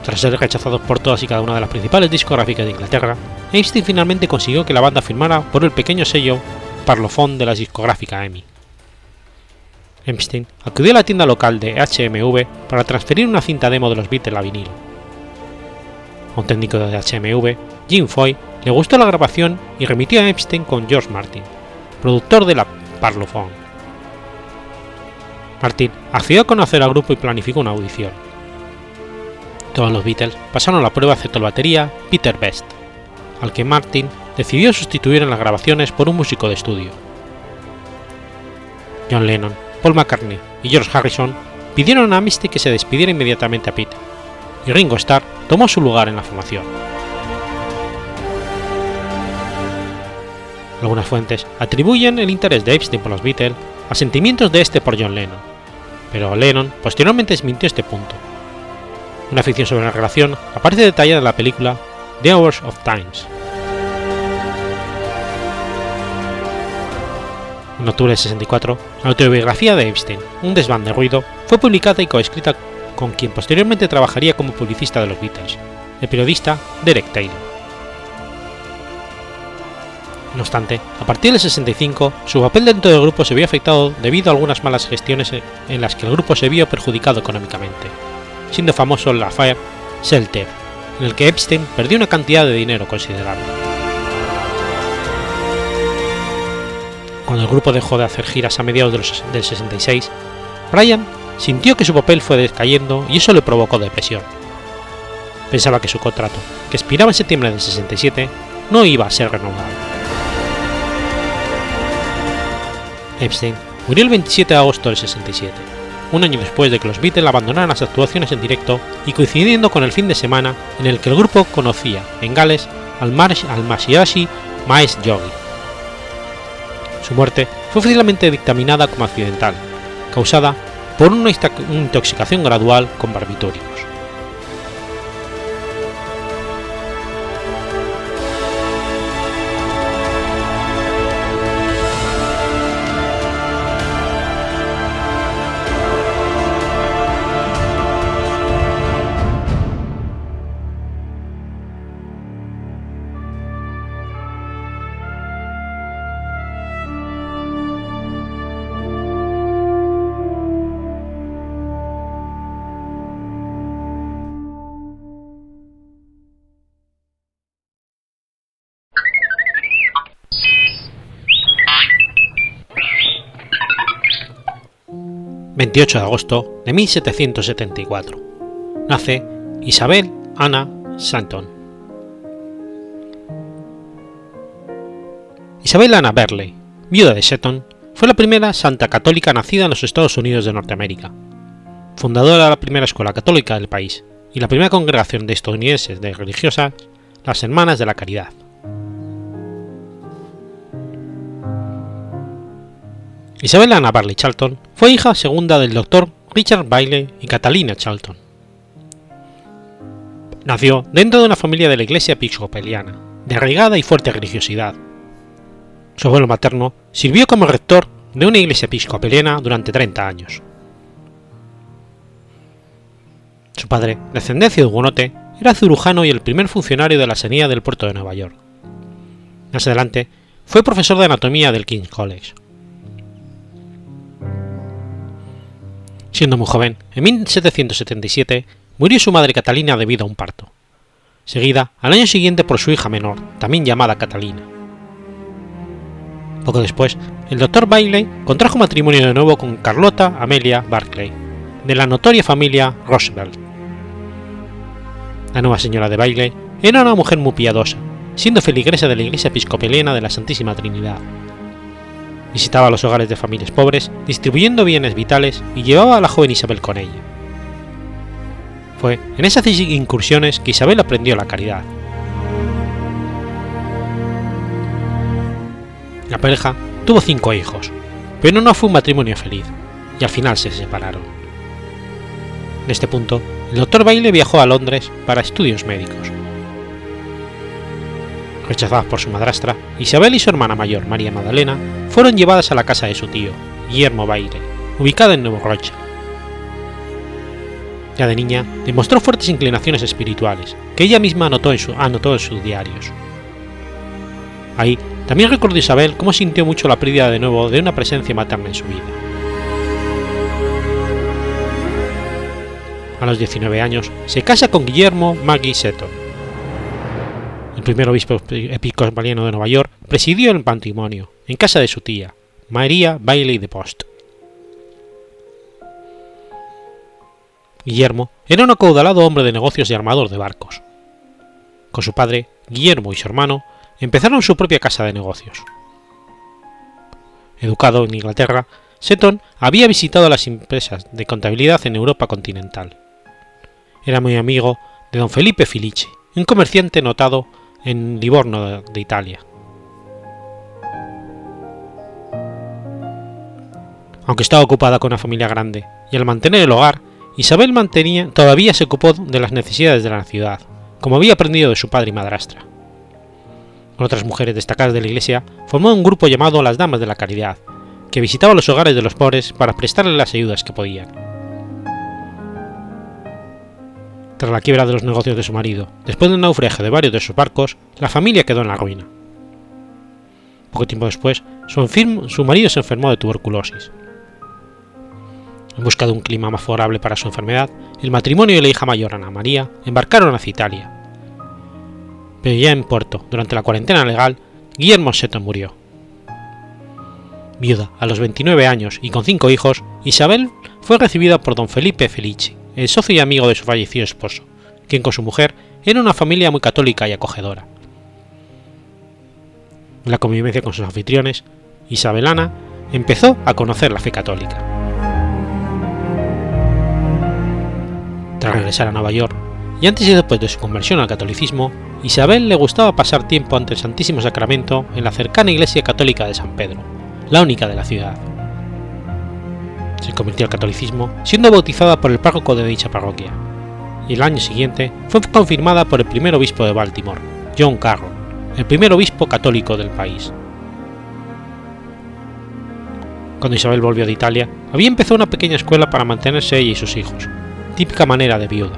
Tras ser rechazados por todas y cada una de las principales discográficas de Inglaterra, Einstein finalmente consiguió que la banda firmara por el pequeño sello Parlophone de la discográfica EMI. Epstein acudió a la tienda local de HMV para transferir una cinta demo de los Beatles a vinilo. A un técnico de HMV, Jim Foy, le gustó la grabación y remitió a Epstein con George Martin, productor de la Parlophone. Martin accedió a conocer al grupo y planificó una audición. Todos los Beatles pasaron la prueba excepto el batería Peter Best, al que Martin decidió sustituir en las grabaciones por un músico de estudio. John Lennon, Paul McCartney y George Harrison pidieron a Misty que se despidiera inmediatamente a Pete, y Ringo Starr tomó su lugar en la formación. Algunas fuentes atribuyen el interés de Epstein por los Beatles a sentimientos de este por John Lennon, pero Lennon posteriormente desmintió este punto. Una ficción sobre la relación aparece detallada en la película The Hours of Times. En octubre de 64, la autobiografía de Epstein, Un desván de ruido, fue publicada y coescrita con quien posteriormente trabajaría como publicista de los Beatles, el periodista Derek Taylor. No obstante, a partir del 65, su papel dentro del grupo se vio afectado debido a algunas malas gestiones en las que el grupo se vio perjudicado económicamente, siendo famoso el affair Celtev, en el que Epstein perdió una cantidad de dinero considerable. Cuando el grupo dejó de hacer giras a mediados del 66, Brian sintió que su papel fue descayendo y eso le provocó depresión. Pensaba que su contrato, que expiraba en septiembre del 67, no iba a ser renovado. Epstein murió el 27 de agosto del 67, un año después de que los Beatles abandonaran las actuaciones en directo y coincidiendo con el fin de semana en el que el grupo conocía en Gales al, Mar al Masiashi Maes Yogi, Su muerte fue oficialmente dictaminada como accidental, causada por una intoxicación gradual con barbitúricos. 28 de agosto de 1774. Nace Isabel Anna Santon. Isabel Anna Berley, viuda de Seton, fue la primera santa católica nacida en los Estados Unidos de Norteamérica, fundadora de la primera escuela católica del país y la primera congregación de estadounidenses de religiosas, las Hermanas de la Caridad. Isabel Anna Barley Charlton fue hija segunda del doctor Richard Bailey y Catalina Charlton. Nació dentro de una familia de la iglesia episcopaliana, de arraigada y fuerte religiosidad. Su abuelo materno sirvió como rector de una iglesia episcopaliana durante 30 años. Su padre, de ascendencia de hugonote, era cirujano y el primer funcionario de la sanidad del puerto de Nueva York. Más adelante, fue profesor de anatomía del King's College. Siendo muy joven, en 1777 murió su madre Catalina debido a un parto, seguida al año siguiente por su hija menor, también llamada Catalina. Poco después, el doctor Bailey contrajo matrimonio de nuevo con Carlota Amelia Barclay, de la notoria familia Roosevelt. La nueva señora de Bailey era una mujer muy piadosa, siendo feligresa de la iglesia episcopaliana de la Santísima Trinidad, Visitaba los hogares de familias pobres, distribuyendo bienes vitales y llevaba a la joven Isabel con ella. Fue en esas incursiones que Isabel aprendió la caridad. La pareja tuvo cinco hijos, pero no fue un matrimonio feliz, y al final se separaron. En este punto, el doctor Bailey viajó a Londres para estudios médicos. Rechazadas por su madrastra, Isabel y su hermana mayor, María Magdalena, fueron llevadas a la casa de su tío, Guillermo Baile, ubicada en Nuevo Rocha. Ya de niña, demostró fuertes inclinaciones espirituales, que ella misma anotó en, sus diarios. Ahí también recordó Isabel cómo sintió mucho la pérdida de nuevo de una presencia materna en su vida. A los 19 años se casa con Guillermo Maggie Seton, primer obispo episcopaliano de Nueva York, presidió el patrimonio, en casa de su tía, María Bailey de Post. Guillermo era un acaudalado hombre de negocios y armador de barcos. Con su padre, Guillermo y su hermano empezaron su propia casa de negocios. Educado en Inglaterra, Seton había visitado las empresas de contabilidad en Europa continental. Era muy amigo de don Felipe Filici, un comerciante notado en Livorno de Italia. Aunque estaba ocupada con una familia grande y al mantener el hogar, Isabel mantenía, todavía se ocupó de las necesidades de la ciudad, como había aprendido de su padre y madrastra. Con otras mujeres destacadas de la iglesia, formó un grupo llamado las Damas de la Caridad, que visitaba los hogares de los pobres para prestarles las ayudas que podían. Tras la quiebra de los negocios de su marido, después del naufragio de varios de sus barcos, la familia quedó en la ruina. Poco tiempo después, su, marido se enfermó de tuberculosis. En busca de un clima más favorable para su enfermedad, el matrimonio y la hija mayor Ana María embarcaron hacia Italia. Pero ya en puerto, durante la cuarentena legal, Guillermo Seton murió. Viuda a los 29 años y con cinco hijos, Isabel fue recibida por don Felipe Felici, el socio y amigo de su fallecido esposo, quien con su mujer era una familia muy católica y acogedora. La convivencia con sus anfitriones, Isabelana empezó a conocer la fe católica. Tras regresar a Nueva York, y antes y después de su conversión al catolicismo, Isabel le gustaba pasar tiempo ante el Santísimo Sacramento en la cercana iglesia católica de San Pedro, la única de la ciudad. Se convirtió al catolicismo siendo bautizada por el párroco de dicha parroquia, y el año siguiente fue confirmada por el primer obispo de Baltimore, John Carroll, el primer obispo católico del país. Cuando Isabel volvió de Italia, había empezado una pequeña escuela para mantenerse ella y sus hijos, típica manera de viuda.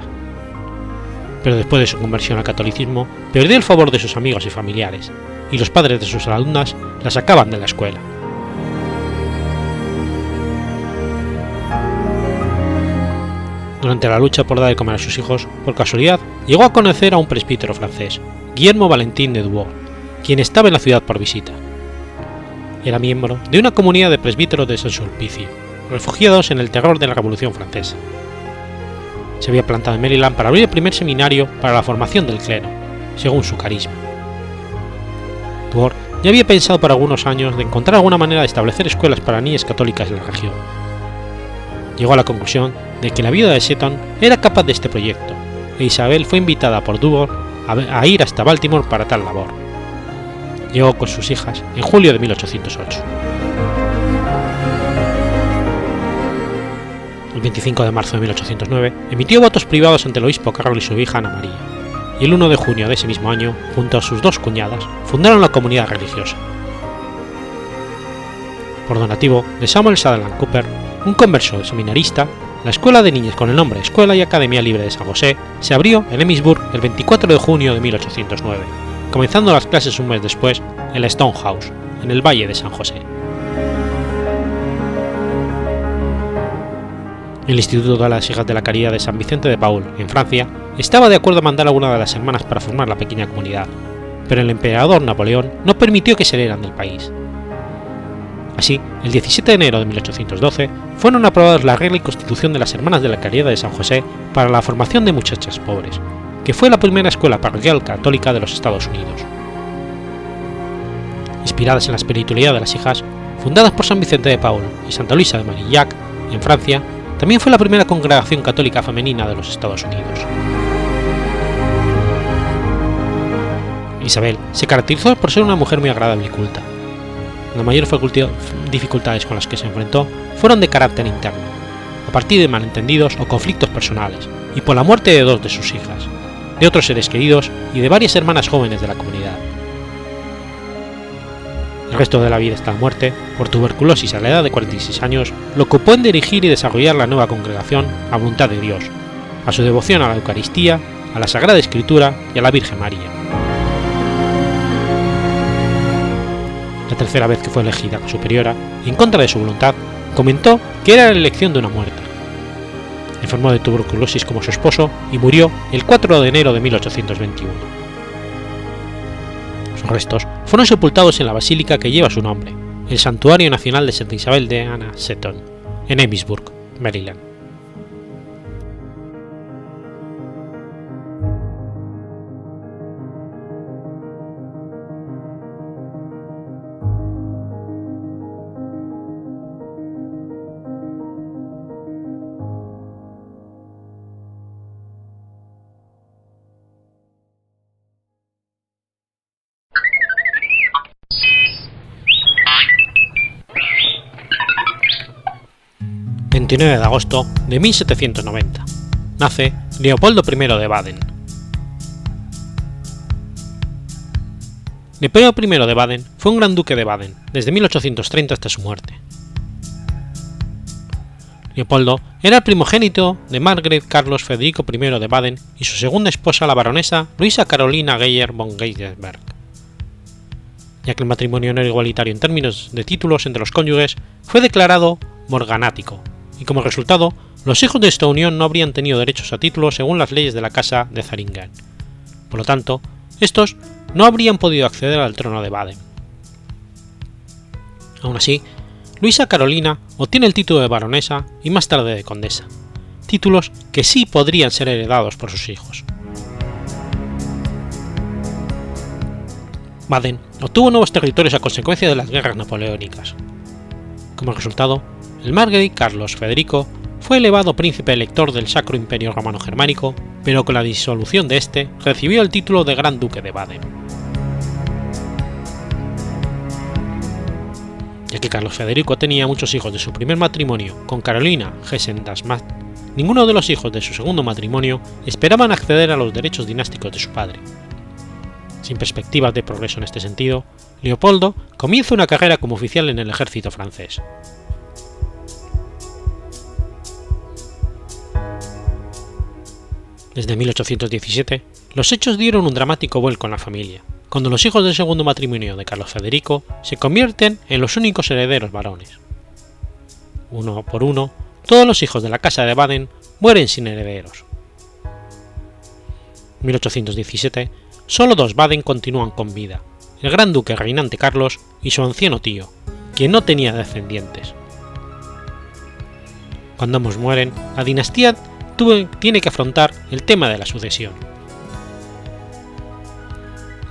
Pero después de su conversión al catolicismo, perdió el favor de sus amigos y familiares, y los padres de sus alumnas la sacaban de la escuela. Durante la lucha por dar de comer a sus hijos, por casualidad, llegó a conocer a un presbítero francés, Guillermo Valentín de Dubois, quien estaba en la ciudad por visita. Era miembro de una comunidad de presbíteros de San Sulpicio, refugiados en el terror de la Revolución Francesa. Se había plantado en Maryland para abrir el primer seminario para la formación del clero, según su carisma. Dubois ya había pensado por algunos años de encontrar alguna manera de establecer escuelas para niñas católicas en la región. Llegó a la conclusión de que la viuda de Seton era capaz de este proyecto, e Isabel fue invitada por Dubois a ir hasta Baltimore para tal labor. Llegó con sus hijas en julio de 1808. El 25 de marzo de 1809 emitió votos privados ante el obispo Carlos y su hija Ana María, y el 1 de junio de ese mismo año, junto a sus dos cuñadas, fundaron la comunidad religiosa. Por donativo de Samuel Sutherland Cooper, un converso seminarista, la escuela de niñas con el nombre Escuela y Academia Libre de San José se abrió en Emmitsburg el 24 de junio de 1809, comenzando las clases un mes después en la Stone House, en el Valle de San José. El Instituto de las Hijas de la Caridad de San Vicente de Paul, en Francia, estaba de acuerdo a mandar a una de las hermanas para formar la pequeña comunidad, pero el emperador Napoleón no permitió que salieran del país. Así, el 17 de enero de 1812 fueron aprobadas la regla y constitución de las Hermanas de la Caridad de San José para la formación de muchachas pobres, que fue la primera escuela parroquial católica de los Estados Unidos. Inspiradas en la espiritualidad de las hijas, fundadas por San Vicente de Paul y Santa Luisa de Marillac, en Francia, también fue la primera congregación católica femenina de los Estados Unidos. Isabel se caracterizó por ser una mujer muy agradable y culta, las mayores dificultades con las que se enfrentó fueron de carácter interno, a partir de malentendidos o conflictos personales, y por la muerte de dos de sus hijas, de otros seres queridos y de varias hermanas jóvenes de la comunidad. El resto de la vida hasta la muerte, por tuberculosis a la edad de 46 años, lo ocupó en dirigir y desarrollar la nueva congregación a voluntad de Dios, a su devoción a la Eucaristía, a la Sagrada Escritura y a la Virgen María. Tercera vez que fue elegida superiora, en contra de su voluntad, comentó que era la elección de una muerta. Enfermó de tuberculosis como su esposo y murió el 4 de enero de 1821. Sus restos fueron sepultados en la basílica que lleva su nombre, el Santuario Nacional de Santa Isabel de Anna Seton, en Emmitsburg, Maryland. 29 de agosto de 1790. Nace Leopoldo I de Baden. Leopoldo I de Baden fue un gran duque de Baden desde 1830 hasta su muerte. Leopoldo era el primogénito de Margaret Carlos Federico I de Baden y su segunda esposa, la baronesa Luisa Carolina Geyer von Geisberg. Ya que el matrimonio no era igualitario en términos de títulos entre los cónyuges, fue declarado morganático y como resultado, los hijos de esta unión no habrían tenido derechos a títulos según las leyes de la Casa de Zaringen. Por lo tanto, estos no habrían podido acceder al trono de Baden. Aún así, Luisa Carolina obtiene el título de baronesa y más tarde de condesa, títulos que sí podrían ser heredados por sus hijos. Baden obtuvo nuevos territorios a consecuencia de las guerras napoleónicas. Como resultado, el margrave Carlos Federico fue elevado príncipe elector del Sacro Imperio Romano Germánico, pero con la disolución de este recibió el título de Gran Duque de Baden. Ya que Carlos Federico tenía muchos hijos de su primer matrimonio con Carolina Hessen-Dasmatt, ninguno de los hijos de su segundo matrimonio esperaban acceder a los derechos dinásticos de su padre. Sin perspectivas de progreso en este sentido, Leopoldo comienza una carrera como oficial en el ejército francés. Desde 1817, los hechos dieron un dramático vuelco en la familia, cuando los hijos del segundo matrimonio de Carlos Federico se convierten en los únicos herederos varones. Uno por uno, todos los hijos de la casa de Baden mueren sin herederos. En 1817, solo dos Baden continúan con vida, el gran duque reinante Carlos y su anciano tío, quien no tenía descendientes. Cuando ambos mueren, la dinastía tiene que afrontar el tema de la sucesión.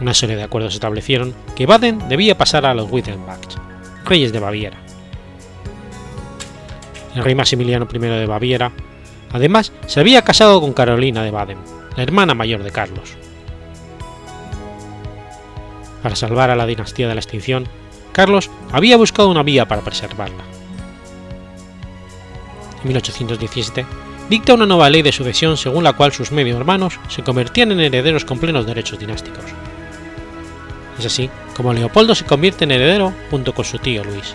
Una serie de acuerdos establecieron que Baden debía pasar a los Wittenbergs, reyes de Baviera. El rey Maximiliano I de Baviera, además, se había casado con Carolina de Baden, la hermana mayor de Carlos. Para salvar a la dinastía de la extinción, Carlos había buscado una vía para preservarla. En 1817 dicta una nueva ley de sucesión según la cual sus medio hermanos se convertían en herederos con plenos derechos dinásticos. Es así como Leopoldo se convierte en heredero junto con su tío Luis.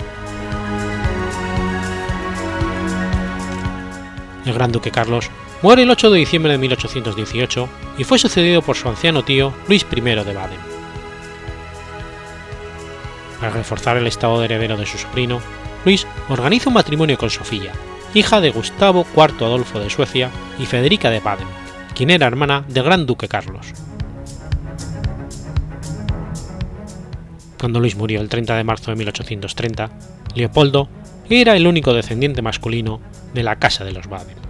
El gran duque Carlos muere el 8 de diciembre de 1818 y fue sucedido por su anciano tío Luis I de Baden. Para reforzar el estado de heredero de su sobrino, Luis organiza un matrimonio con Sofía, hija de Gustavo IV Adolfo de Suecia y Federica de Baden, quien era hermana del gran duque Carlos. Cuando Luis murió el 30 de marzo de 1830, Leopoldo era el único descendiente masculino de la Casa de los Baden.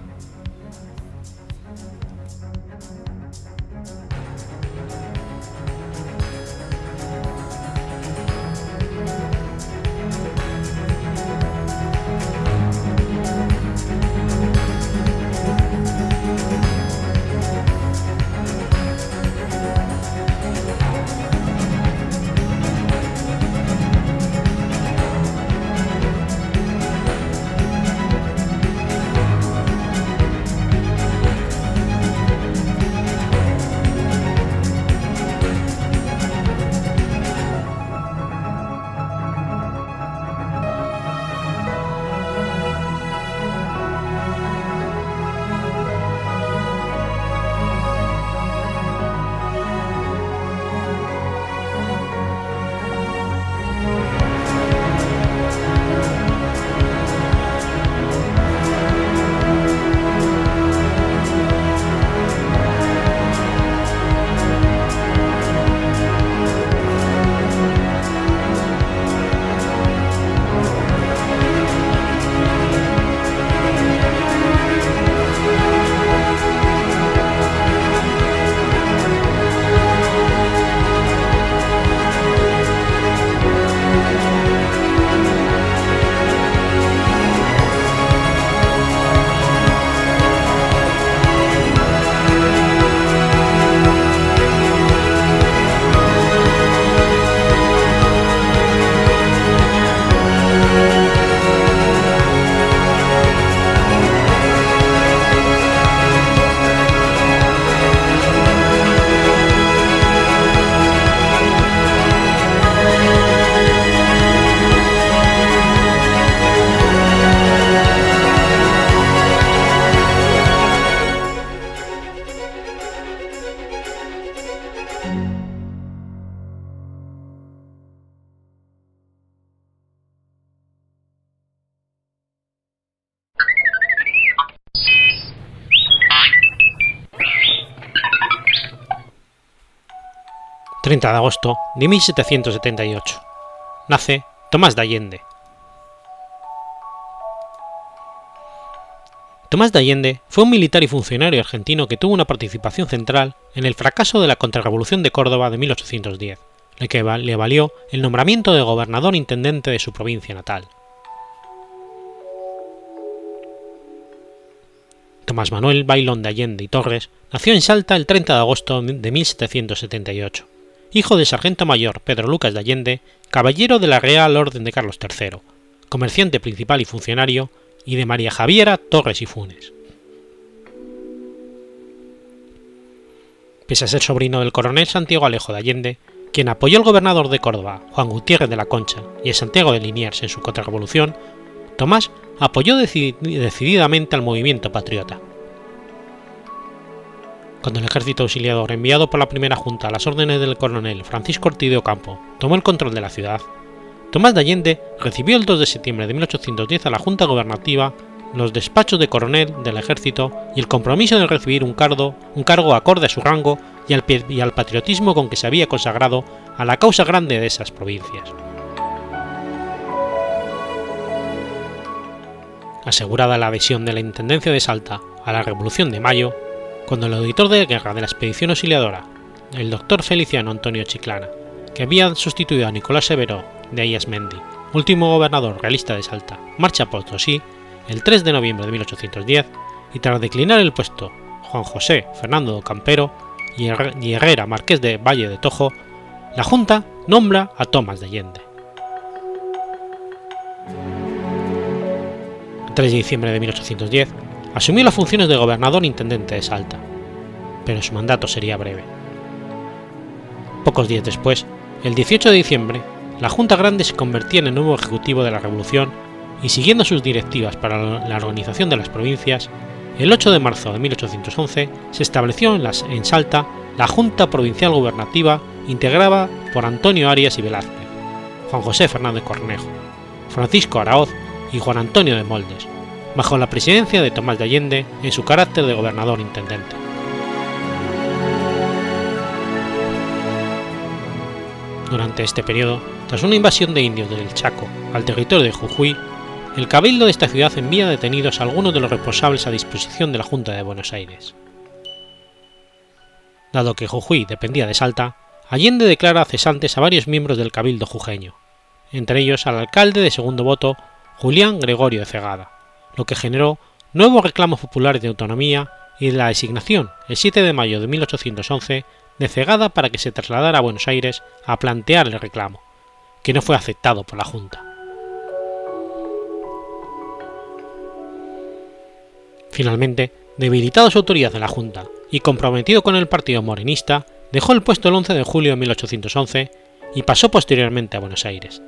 30 de agosto de 1778. Nace Tomás de Allende. Tomás de Allende fue un militar y funcionario argentino que tuvo una participación central en el fracaso de la contrarrevolución de Córdoba de 1810, lo que le valió el nombramiento de gobernador intendente de su provincia natal. Tomás Manuel Bailón de Allende y Torres nació en Salta el 30 de agosto de 1778 hijo del sargento mayor Pedro Lucas de Allende, caballero de la Real Orden de Carlos III, comerciante principal y funcionario, y de María Javiera Torres y Funes. Pese a ser sobrino del coronel Santiago Alejo de Allende, quien apoyó al gobernador de Córdoba, Juan Gutiérrez de la Concha, y a Santiago de Liniers en su contrarrevolución, Tomás apoyó decididamente al movimiento patriota. Cuando el ejército auxiliador enviado por la primera junta a las órdenes del coronel Francisco Ortiz de Ocampo tomó el control de la ciudad, Tomás de Allende recibió el 2 de septiembre de 1810 a la Junta Gobernativa los despachos de coronel del ejército y el compromiso de recibir un cargo, un cargo acorde a su rango y al patriotismo con que se había consagrado a la causa grande de esas provincias. Asegurada la adhesión de la Intendencia de Salta a la Revolución de Mayo, cuando el auditor de guerra de la expedición auxiliadora, el doctor Feliciano Antonio Chiclana, que había sustituido a Nicolás Severo de Ayasmendi, último gobernador realista de Salta, marcha a Potosí el 3 de noviembre de 1810 y tras declinar el puesto Juan José Fernando Campero y Herrera Marqués de Valle de Tojo, la Junta nombra a Tomás de Allende. 3 de diciembre de 1810, asumió las funciones de gobernador intendente de Salta, pero su mandato sería breve. Pocos días después, el 18 de diciembre, la Junta Grande se convertía en el nuevo ejecutivo de la Revolución y siguiendo sus directivas para la organización de las provincias, el 8 de marzo de 1811 se estableció en Salta la Junta Provincial Gubernativa integrada por Antonio Arias y Velázquez, Juan José Fernández Cornejo, Francisco Araoz y Juan Antonio de Moldes, bajo la presidencia de Tomás de Allende en su carácter de gobernador intendente. Durante este periodo, tras una invasión de indios del Chaco al territorio de Jujuy, el cabildo de esta ciudad envía detenidos a algunos de los responsables a disposición de la Junta de Buenos Aires. Dado que Jujuy dependía de Salta, Allende declara cesantes a varios miembros del cabildo jujeño, entre ellos al alcalde de segundo voto Julián Gregorio de Cegada, lo que generó nuevos reclamos populares de autonomía y la designación, el 7 de mayo de 1811, de Cegada para que se trasladara a Buenos Aires a plantear el reclamo, que no fue aceptado por la Junta. Finalmente, debilitado su autoridad en la Junta y comprometido con el partido morenista, dejó el puesto el 11 de julio de 1811 y pasó posteriormente a Buenos Aires.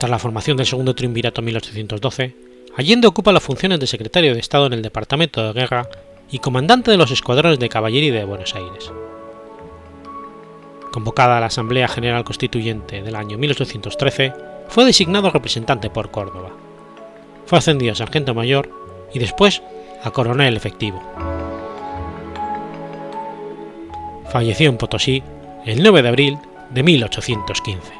Tras la formación del segundo triunvirato en 1812, Allende ocupa las funciones de secretario de Estado en el Departamento de Guerra y comandante de los escuadrones de caballería de Buenos Aires. Convocada a la Asamblea General Constituyente del año 1813, fue designado representante por Córdoba. Fue ascendido a sargento mayor y después a coronel efectivo. Falleció en Potosí el 9 de abril de 1815.